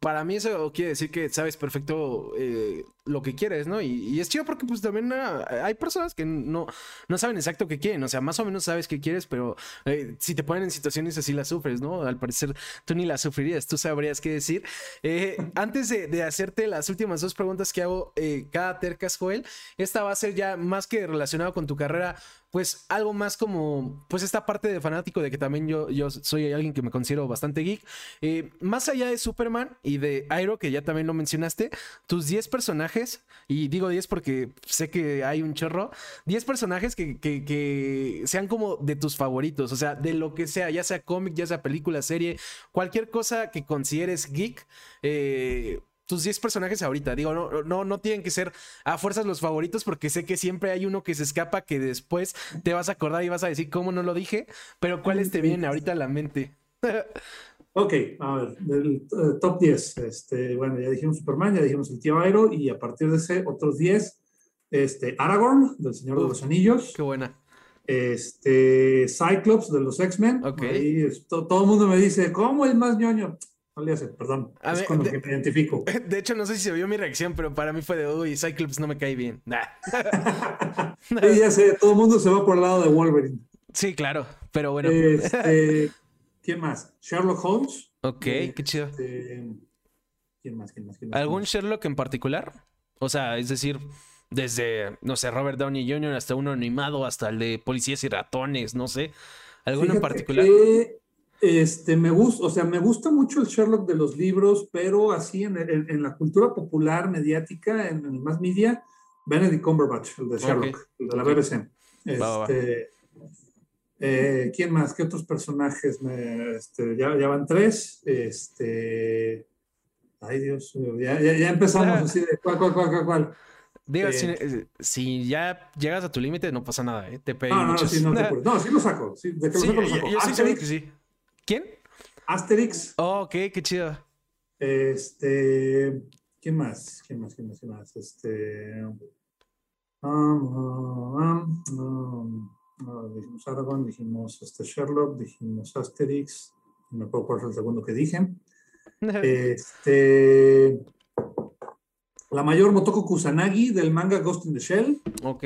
para mí eso quiere decir que sabes perfecto eh, lo que quieres, ¿no? Y, es chido porque pues también ah, hay personas que no, no saben exacto qué quieren, o sea, más o menos sabes qué quieres, pero eh, si te ponen en situaciones así las sufres, ¿no? Al parecer tú ni las sufrirías, tú sabrías qué decir. Eh, antes de, hacerte las últimas dos preguntas que hago cada tercas, Joel, esta va a ser ya más que relacionado con tu carrera, pues algo más como, pues esta parte de fanático de que también yo, yo soy alguien que me considero bastante geek. más allá de Superman y de Airo, que ya también lo mencionaste, tus 10 personajes, y digo 10 porque sé que hay un chorro, 10 personajes que, sean como de tus favoritos, o sea, de lo que sea, ya sea cómic, ya sea película, serie, cualquier cosa que consideres geek, eh, tus 10 personajes ahorita. Digo, no, no, no tienen que ser a fuerzas los favoritos porque sé que siempre hay uno que se escapa que después te vas a acordar y vas a decir cómo no lo dije, pero ¿cuáles te vienen ahorita a la mente? Ok, a ver, del eh, top 10. Este, bueno, ya dijimos Superman, ya dijimos el tío Aero, y a partir de ese, otros 10. Este, Aragorn, del Señor de los Anillos. Qué buena. Este, Cyclops, de los X-Men. Ok. Ahí todo el mundo me dice, ¿cómo el más ñoño? No le hace, perdón. es con lo que me identifico. De hecho, no sé si se vio mi reacción, pero para mí fue de, uy, Cyclops no me cae bien. Nah. sí, ya sé, todo el mundo se va por el lado de Wolverine. Sí, claro, pero bueno. Este, ¿Quién más? Sherlock Holmes. Ok, qué chido. Este, ¿quién, más, ¿Quién más? ¿Algún Sherlock en particular? O sea, es decir, desde, no sé, Robert Downey Jr. hasta uno animado, hasta el de policías y ratones, no sé. ¿Alguno en particular? Este, me gusta, o sea, me gusta mucho el Sherlock de los libros, pero así en, la cultura popular, mediática, en, el más media, Benedict Cumberbatch, el de Sherlock, el de la BBC. Este, eh, ¿Quién más? ¿Qué otros personajes? Me, este, ya, ya, van tres. Este, ay, Dios ya, ya, empezamos así de cuál, cuál, cuál, cuál. Digo, eh, eh, si, ya llegas a tu límite, no pasa nada, ¿eh? Te no, no, sí, no, no, sí lo saco. Sí, ¿De qué sí, lo saco? Yo, sí que sí. ¿Quién? Asterix. Oh, ok, qué chido. Este, ¿quién más? ¿Quién más? ¿Quién más? ¿Quién más? Este, um, um, um, dijimos Aragorn, dijimos este Sherlock, dijimos Asterix, no me acuerdo cuál fue el segundo que dije. este, la mayor Motoko Kusanagi del manga Ghost in the Shell. Ok.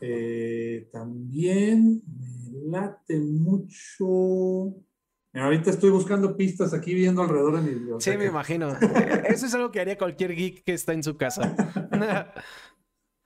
Eh, también me late mucho. Ahorita estoy buscando pistas aquí viendo alrededor de mi biblioteca. Sí, me imagino. Eso es algo que haría cualquier geek que está en su casa.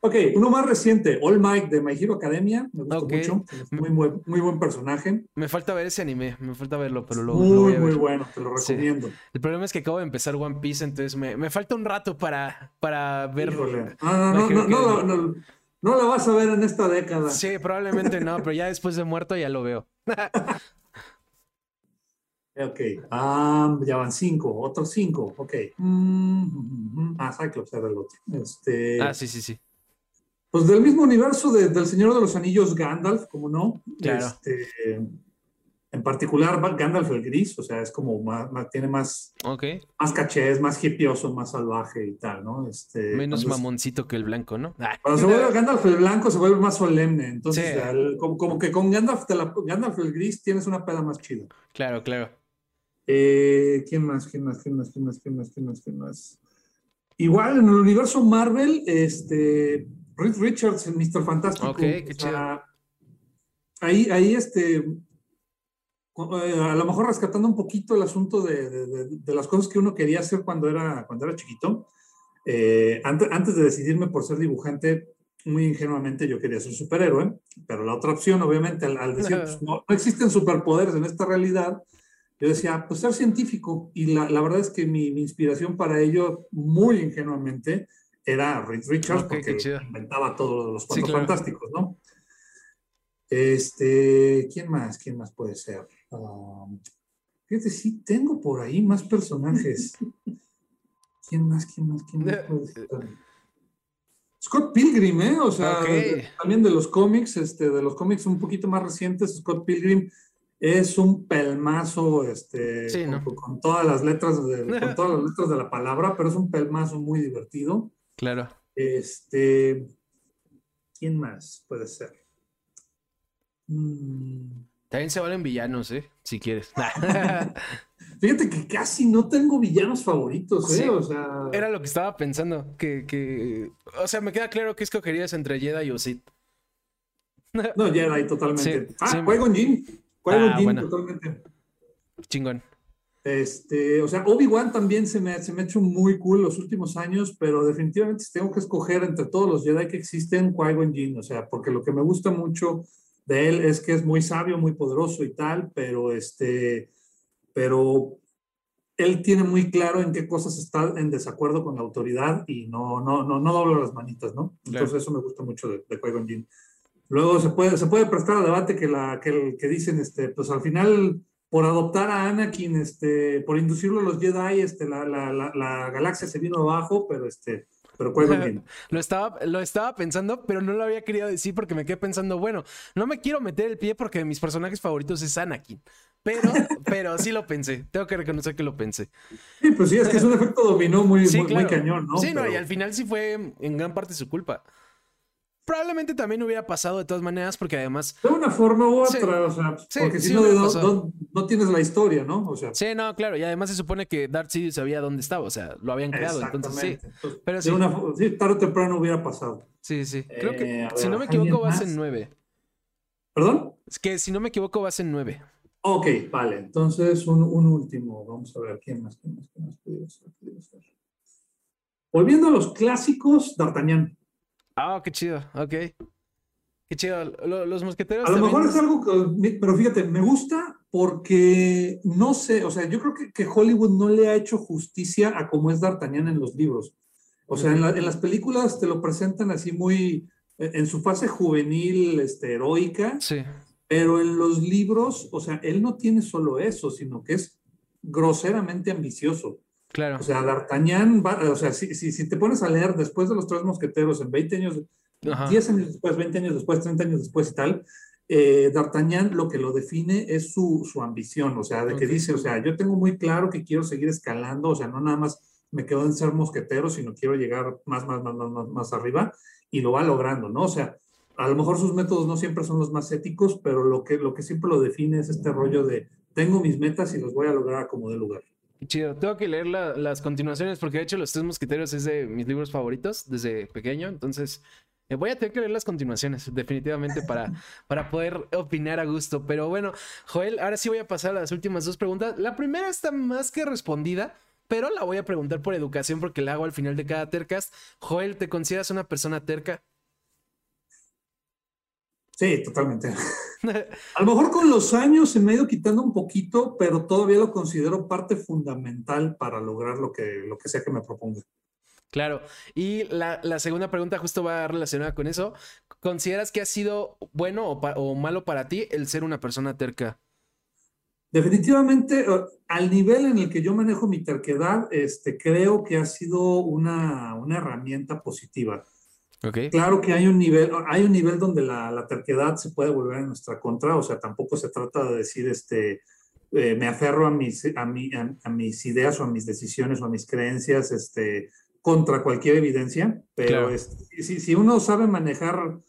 Ok, uno más reciente, All Might de My Hero Academia. Me gusta mucho. Muy, muy, buen personaje. Me falta ver ese anime, me falta verlo, pero lo, muy, lo voy a ver. Muy bueno, te lo recomiendo. El problema es que acabo de empezar One Piece, entonces me, me falta un rato para, para ver. No, no, no, no, no, no, lo vas a ver en esta década. Sí, probablemente no, pero ya después de muerto ya lo veo. ok, ah, ya van cinco, otros cinco, ok. Mm, mm, mm, ah, Cyclops era el otro. Este... Ah, sí, sí, sí. Pues del mismo universo del Señor de los Anillos, Gandalf, como no. Claro. Este, en particular, Gandalf el gris, o sea, es como más, tiene más, okay. más cachés, más hipioso, más salvaje y tal, ¿no? Este, Menos mamoncito que el blanco, ¿no? Ah. Cuando se vuelve Gandalf el blanco, se vuelve más solemne. Entonces, como, que con Gandalf, Gandalf el gris tienes una peda más chida. Claro, claro. Eh, ¿Quién más? ¿Quién más? ¿Quién más? ¿Quién más? ¿Quién más? ¿Quién más? ¿Quién más? Igual en el universo Marvel, este Reed Richards Mr. Fantástico. Ok, qué chido. ahí, ahí, este, a lo mejor rescatando un poquito el asunto de, las cosas que uno quería hacer cuando era, cuando era chiquito. Eh, antes, antes, de decidirme por ser dibujante, muy ingenuamente yo quería ser superhéroe, pero la otra opción, obviamente, al, decir, pues, no, existen superpoderes en esta realidad, yo decía, pues ser científico. Y la, la verdad es que mi, mi, inspiración para ello, muy ingenuamente, era Reed Richards, porque inventaba todo los cuatro fantásticos, ¿no? Este, ¿quién más? ¿Quién más puede ser? Um, fíjate, sí, tengo por ahí más personajes. ¿Quién más? ¿Quién más? ¿Quién más puede ser? Scott Pilgrim, ¿eh? O sea, también de los cómics, este, de los cómics un poquito más recientes, Scott Pilgrim es un pelmazo, este, con, todas las letras de, con todas las letras de la palabra, pero es un pelmazo muy divertido. Claro. Este, ¿quién más puede ser? Mm. También se valen villanos, ¿eh? Si quieres. Fíjate que casi no tengo villanos favoritos, ¿eh? O sea... Era lo que estaba pensando. Que, que... O sea, me queda claro que escogerías entre Jedi o Sith. no, Jedi, totalmente. ah, sí. Qui-Gon Jinn. Qui-Gon ah, totalmente. Chingón. Este, o sea, Obi-Wan también se me, se me ha hecho muy cool los últimos años, pero definitivamente tengo que escoger entre todos los Jedi que existen, Qui-Gon Jinn, o sea, porque lo que me gusta mucho de él es que es muy sabio, muy poderoso y tal, pero este, pero él tiene muy claro en qué cosas está en desacuerdo con la autoridad y no, no, no, no dobla las manitas, ¿no? Entonces eso me gusta mucho de, de Qui-Gon Jinn. Luego se puede, se puede prestar a debate que, la, que, que dicen, este, pues al final por adoptar a Anakin, este, por inducirlo a los Jedi, este, la, la, la, galaxia se vino abajo, pero este, pero lo estaba, lo estaba pensando, pero no lo había querido decir porque me quedé pensando, bueno, no me quiero meter el pie porque mis personajes favoritos es Anakin. Pero, pero sí lo pensé. Tengo que reconocer que lo pensé. Sí, pues sí, es que es un efecto dominó muy, muy, cañón, ¿no? Sí, no, y al final sí fue en gran parte su culpa probablemente también hubiera pasado de todas maneras, porque además. De una forma u otra, o sea, porque si no, no, tienes la historia, ¿no? O sea. Sí, no, claro, y además se supone que Darth Sidious sabía dónde estaba, o sea, lo habían creado, entonces sí. Pero sí. Una, sí, tarde o temprano hubiera pasado. Sí, sí. Creo que, eh, si no me equivoco, vas en nueve. ¿Perdón? Es que si no me equivoco, vas en nueve. Ok, vale. Entonces, un, un último. Vamos a ver quién más, quién más, quién más ser. Volviendo a los clásicos, D'Artagnan. Ah, qué chido, ok. Qué chido. Los mosqueteros. A lo mejor es algo que, pero fíjate, me gusta porque no sé, o sea, yo creo que, que Hollywood no le ha hecho justicia a cómo es D'Artagnan en los libros. O sea, en, en, las películas te lo presentan así muy, en su fase juvenil, este, heroica. Sí. Pero en los libros, o sea, él no tiene solo eso, sino que es groseramente ambicioso. Claro. O sea, D'Artagnan, o sea, si, si, si, te pones a leer después de los tres mosqueteros en 20 años, 10 años después, 20 años después, 30 años después y tal, eh, D'Artagnan lo que lo define es su, su ambición, o sea, de que dice, o sea, yo tengo muy claro que quiero seguir escalando, o sea, no nada más me quedo en ser mosquetero, sino quiero llegar más, más, más, más, más arriba y lo va logrando, ¿no? O sea, a lo mejor sus métodos no siempre son los más éticos, pero lo que, lo que siempre lo define es este rollo de tengo mis metas y los voy a lograr como de lugar. Chido, tengo que leer las continuaciones porque de hecho Los Tres Mosquiteros es de mis libros favoritos desde pequeño, entonces eh, voy a tener que leer las continuaciones definitivamente para, para poder opinar a gusto. Pero bueno, Joel, ahora sí voy a pasar a las últimas dos preguntas. La primera está más que respondida, pero la voy a preguntar por educación porque la hago al final de cada tercast. Joel, ¿te consideras una persona terca? Sí, totalmente. A lo mejor con los años se me ha ido quitando un poquito, pero todavía lo considero parte fundamental para lograr lo que, lo que sea que me proponga. Claro. Y la, segunda pregunta justo va relacionada con eso. ¿Consideras que ha sido bueno o, malo para ti el ser una persona terca? Definitivamente, eh, al nivel en el que yo manejo mi terquedad, este, creo que ha sido una, una herramienta positiva. Claro que hay un nivel, hay un nivel donde la, terquedad se puede volver en nuestra contra, o sea, tampoco se trata de decir, este, eh, me aferro a mis, a, a, mis ideas o a mis decisiones o a mis creencias, este, contra cualquier evidencia, pero si, si, uno sabe manejar,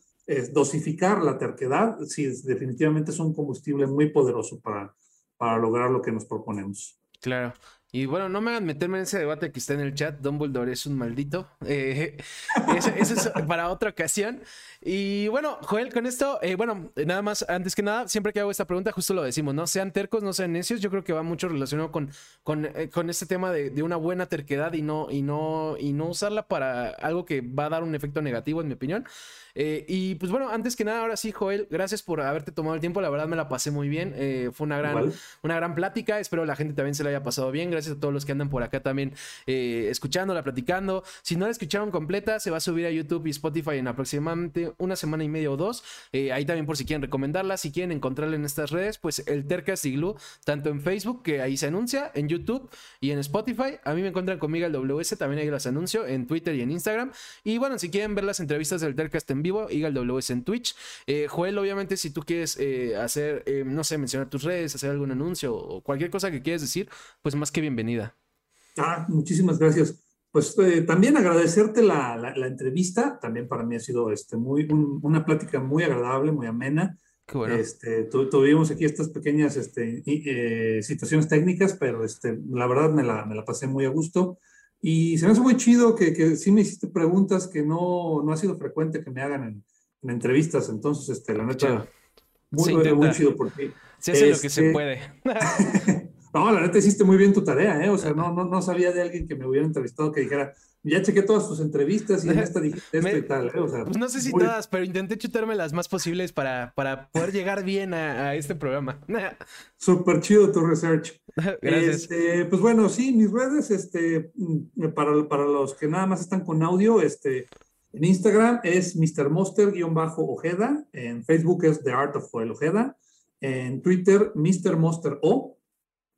dosificar la terquedad, sí, definitivamente es un combustible muy poderoso para, para lograr lo que nos proponemos. Claro. Y bueno, no me hagan meterme en ese debate que está en el chat. Dumbledore es un maldito. Eh, eso, es para otra ocasión. Y bueno, Joel, con esto, eh, bueno, nada más, antes que nada, siempre que hago esta pregunta, justo lo decimos, ¿no? Sean tercos, no sean necios. Yo creo que va mucho relacionado con, con, eh, con este tema de, de, una buena terquedad y no, y, no, y no usarla para algo que va a dar un efecto negativo, en mi opinión. Eh, y pues bueno, antes que nada, ahora sí, Joel, gracias por haberte tomado el tiempo. La verdad me la pasé muy bien. Eh, fue una gran, una gran plática. Espero la gente también se la haya pasado bien. Gracias a todos los que andan por acá también eh, escuchándola, platicando. Si no la escucharon completa, se va a subir a YouTube y Spotify en aproximadamente una semana y media o dos. ahí también por si quieren recomendarla, si quieren encontrarla en estas redes, pues el Tercas Glue, tanto en Facebook, que ahí se anuncia, en YouTube y en Spotify. A mí me encuentran conmigo el WS, también ahí las anuncio en Twitter y en Instagram. Y bueno, si quieren ver las entrevistas del Tercast en vivo, Eagle WS en Twitch. Eh, Joel, obviamente, si tú quieres eh, hacer, eh, no sé, mencionar tus redes, hacer algún anuncio o cualquier cosa que quieras decir, pues más que bienvenida. Ah, muchísimas gracias. Pues también agradecerte la, la, entrevista, también para mí ha sido este, muy, una plática muy agradable, muy amena. Este, tuvimos aquí estas pequeñas este, eh, situaciones técnicas, pero este, la verdad me la, me la, pasé muy a gusto. Y se me hace muy chido que, que sí me hiciste preguntas que no, no ha sido frecuente que me hagan en, en entrevistas. Entonces, este, la neta, muy, muy, chido por ti. Se hace lo que se este, puede. no, la neta hiciste muy bien tu tarea, ¿eh? O sea, no, no, no sabía de alguien que me hubiera entrevistado que dijera, ya chequé todas tus entrevistas y en esta dijiste esto y tal. ¿eh? O sea, pues no sé si todas, pero intenté chutarme las más posibles para, para poder llegar bien a, este programa. Súper chido tu research. Gracias. Este, pues bueno, sí, mis redes, este, mm, para, para los que nada más están con audio, este, en Instagram es Mr. Monster-Ojeda, en Facebook es The Art of Joel Ojeda, en Twitter Mr.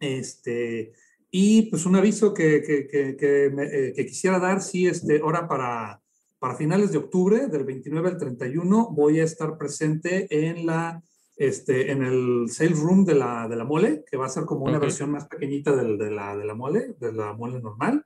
Este, y pues un aviso que, que, que, eh, que, quisiera dar, sí, este, ahora para, para finales de octubre, del 29 al 31, voy a estar presente en la este, en el sales room de la, de la mole, que va a ser como una versión más pequeñita de, de, la, de la mole, de la mole normal.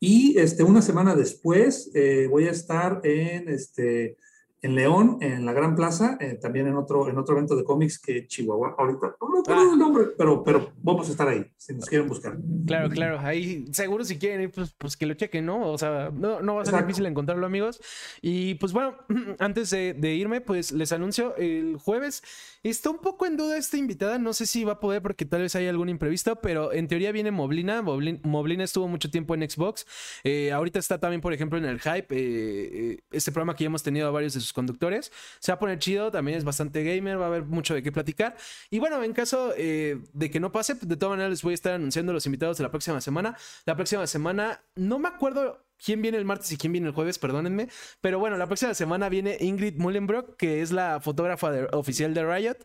Y este, una semana después eh, voy a estar en, este, en León, en la Gran Plaza, eh, también en otro, en otro evento de cómics que Chihuahua, ahorita no me ah. el nombre, pero, pero vamos a estar ahí, si nos quieren buscar. Claro, claro, ahí seguro si quieren ir, pues, pues que lo chequen, ¿no? O sea, no, no va a ser difícil encontrarlo, amigos. Y pues bueno, antes de, de, irme, pues les anuncio el jueves. Está un poco en duda esta invitada, no sé si va a poder porque tal vez hay algún imprevisto, pero en teoría viene Moblina. Moblina, estuvo mucho tiempo en Xbox. Eh, ahorita está también, por ejemplo, en el Hype, eh, este programa que ya hemos tenido a varios de sus conductores. Se va a poner chido, también es bastante gamer, va a haber mucho de qué platicar. Y bueno, en caso eh, de que no pase, de todas maneras les voy a estar anunciando los invitados de la próxima semana. La próxima semana, no me acuerdo quién viene el martes y quién viene el jueves, perdónenme. Pero bueno, la próxima semana viene Ingrid Mullenbrock, que es la fotógrafa oficial de Riot.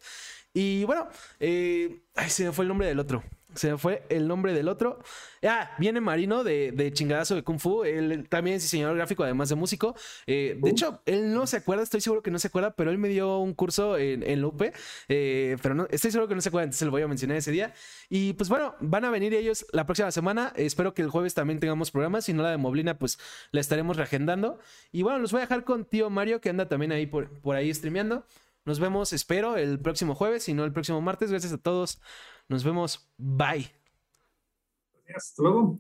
Y bueno, eh, ay, se me fue el nombre del otro. Se me fue el nombre del otro. Ah, viene Marino de, de Chingadazo de Kung Fu. Él también es diseñador gráfico, además de músico. Eh, de uh. hecho, él no se acuerda, estoy seguro que no se acuerda, pero él me dio un curso en, en Lupe. Eh, pero no, estoy seguro que no se acuerda, entonces lo voy a mencionar ese día. Y pues bueno, van a venir ellos la próxima semana. Espero que el jueves también tengamos programas. Si no, la de Moblina, pues la estaremos reagendando. Y bueno, los voy a dejar con tío Mario, que anda también ahí por, por ahí streameando. Nos vemos, espero, el próximo jueves, si no el próximo martes. Gracias a todos. Nos vemos. Bye. Hasta luego.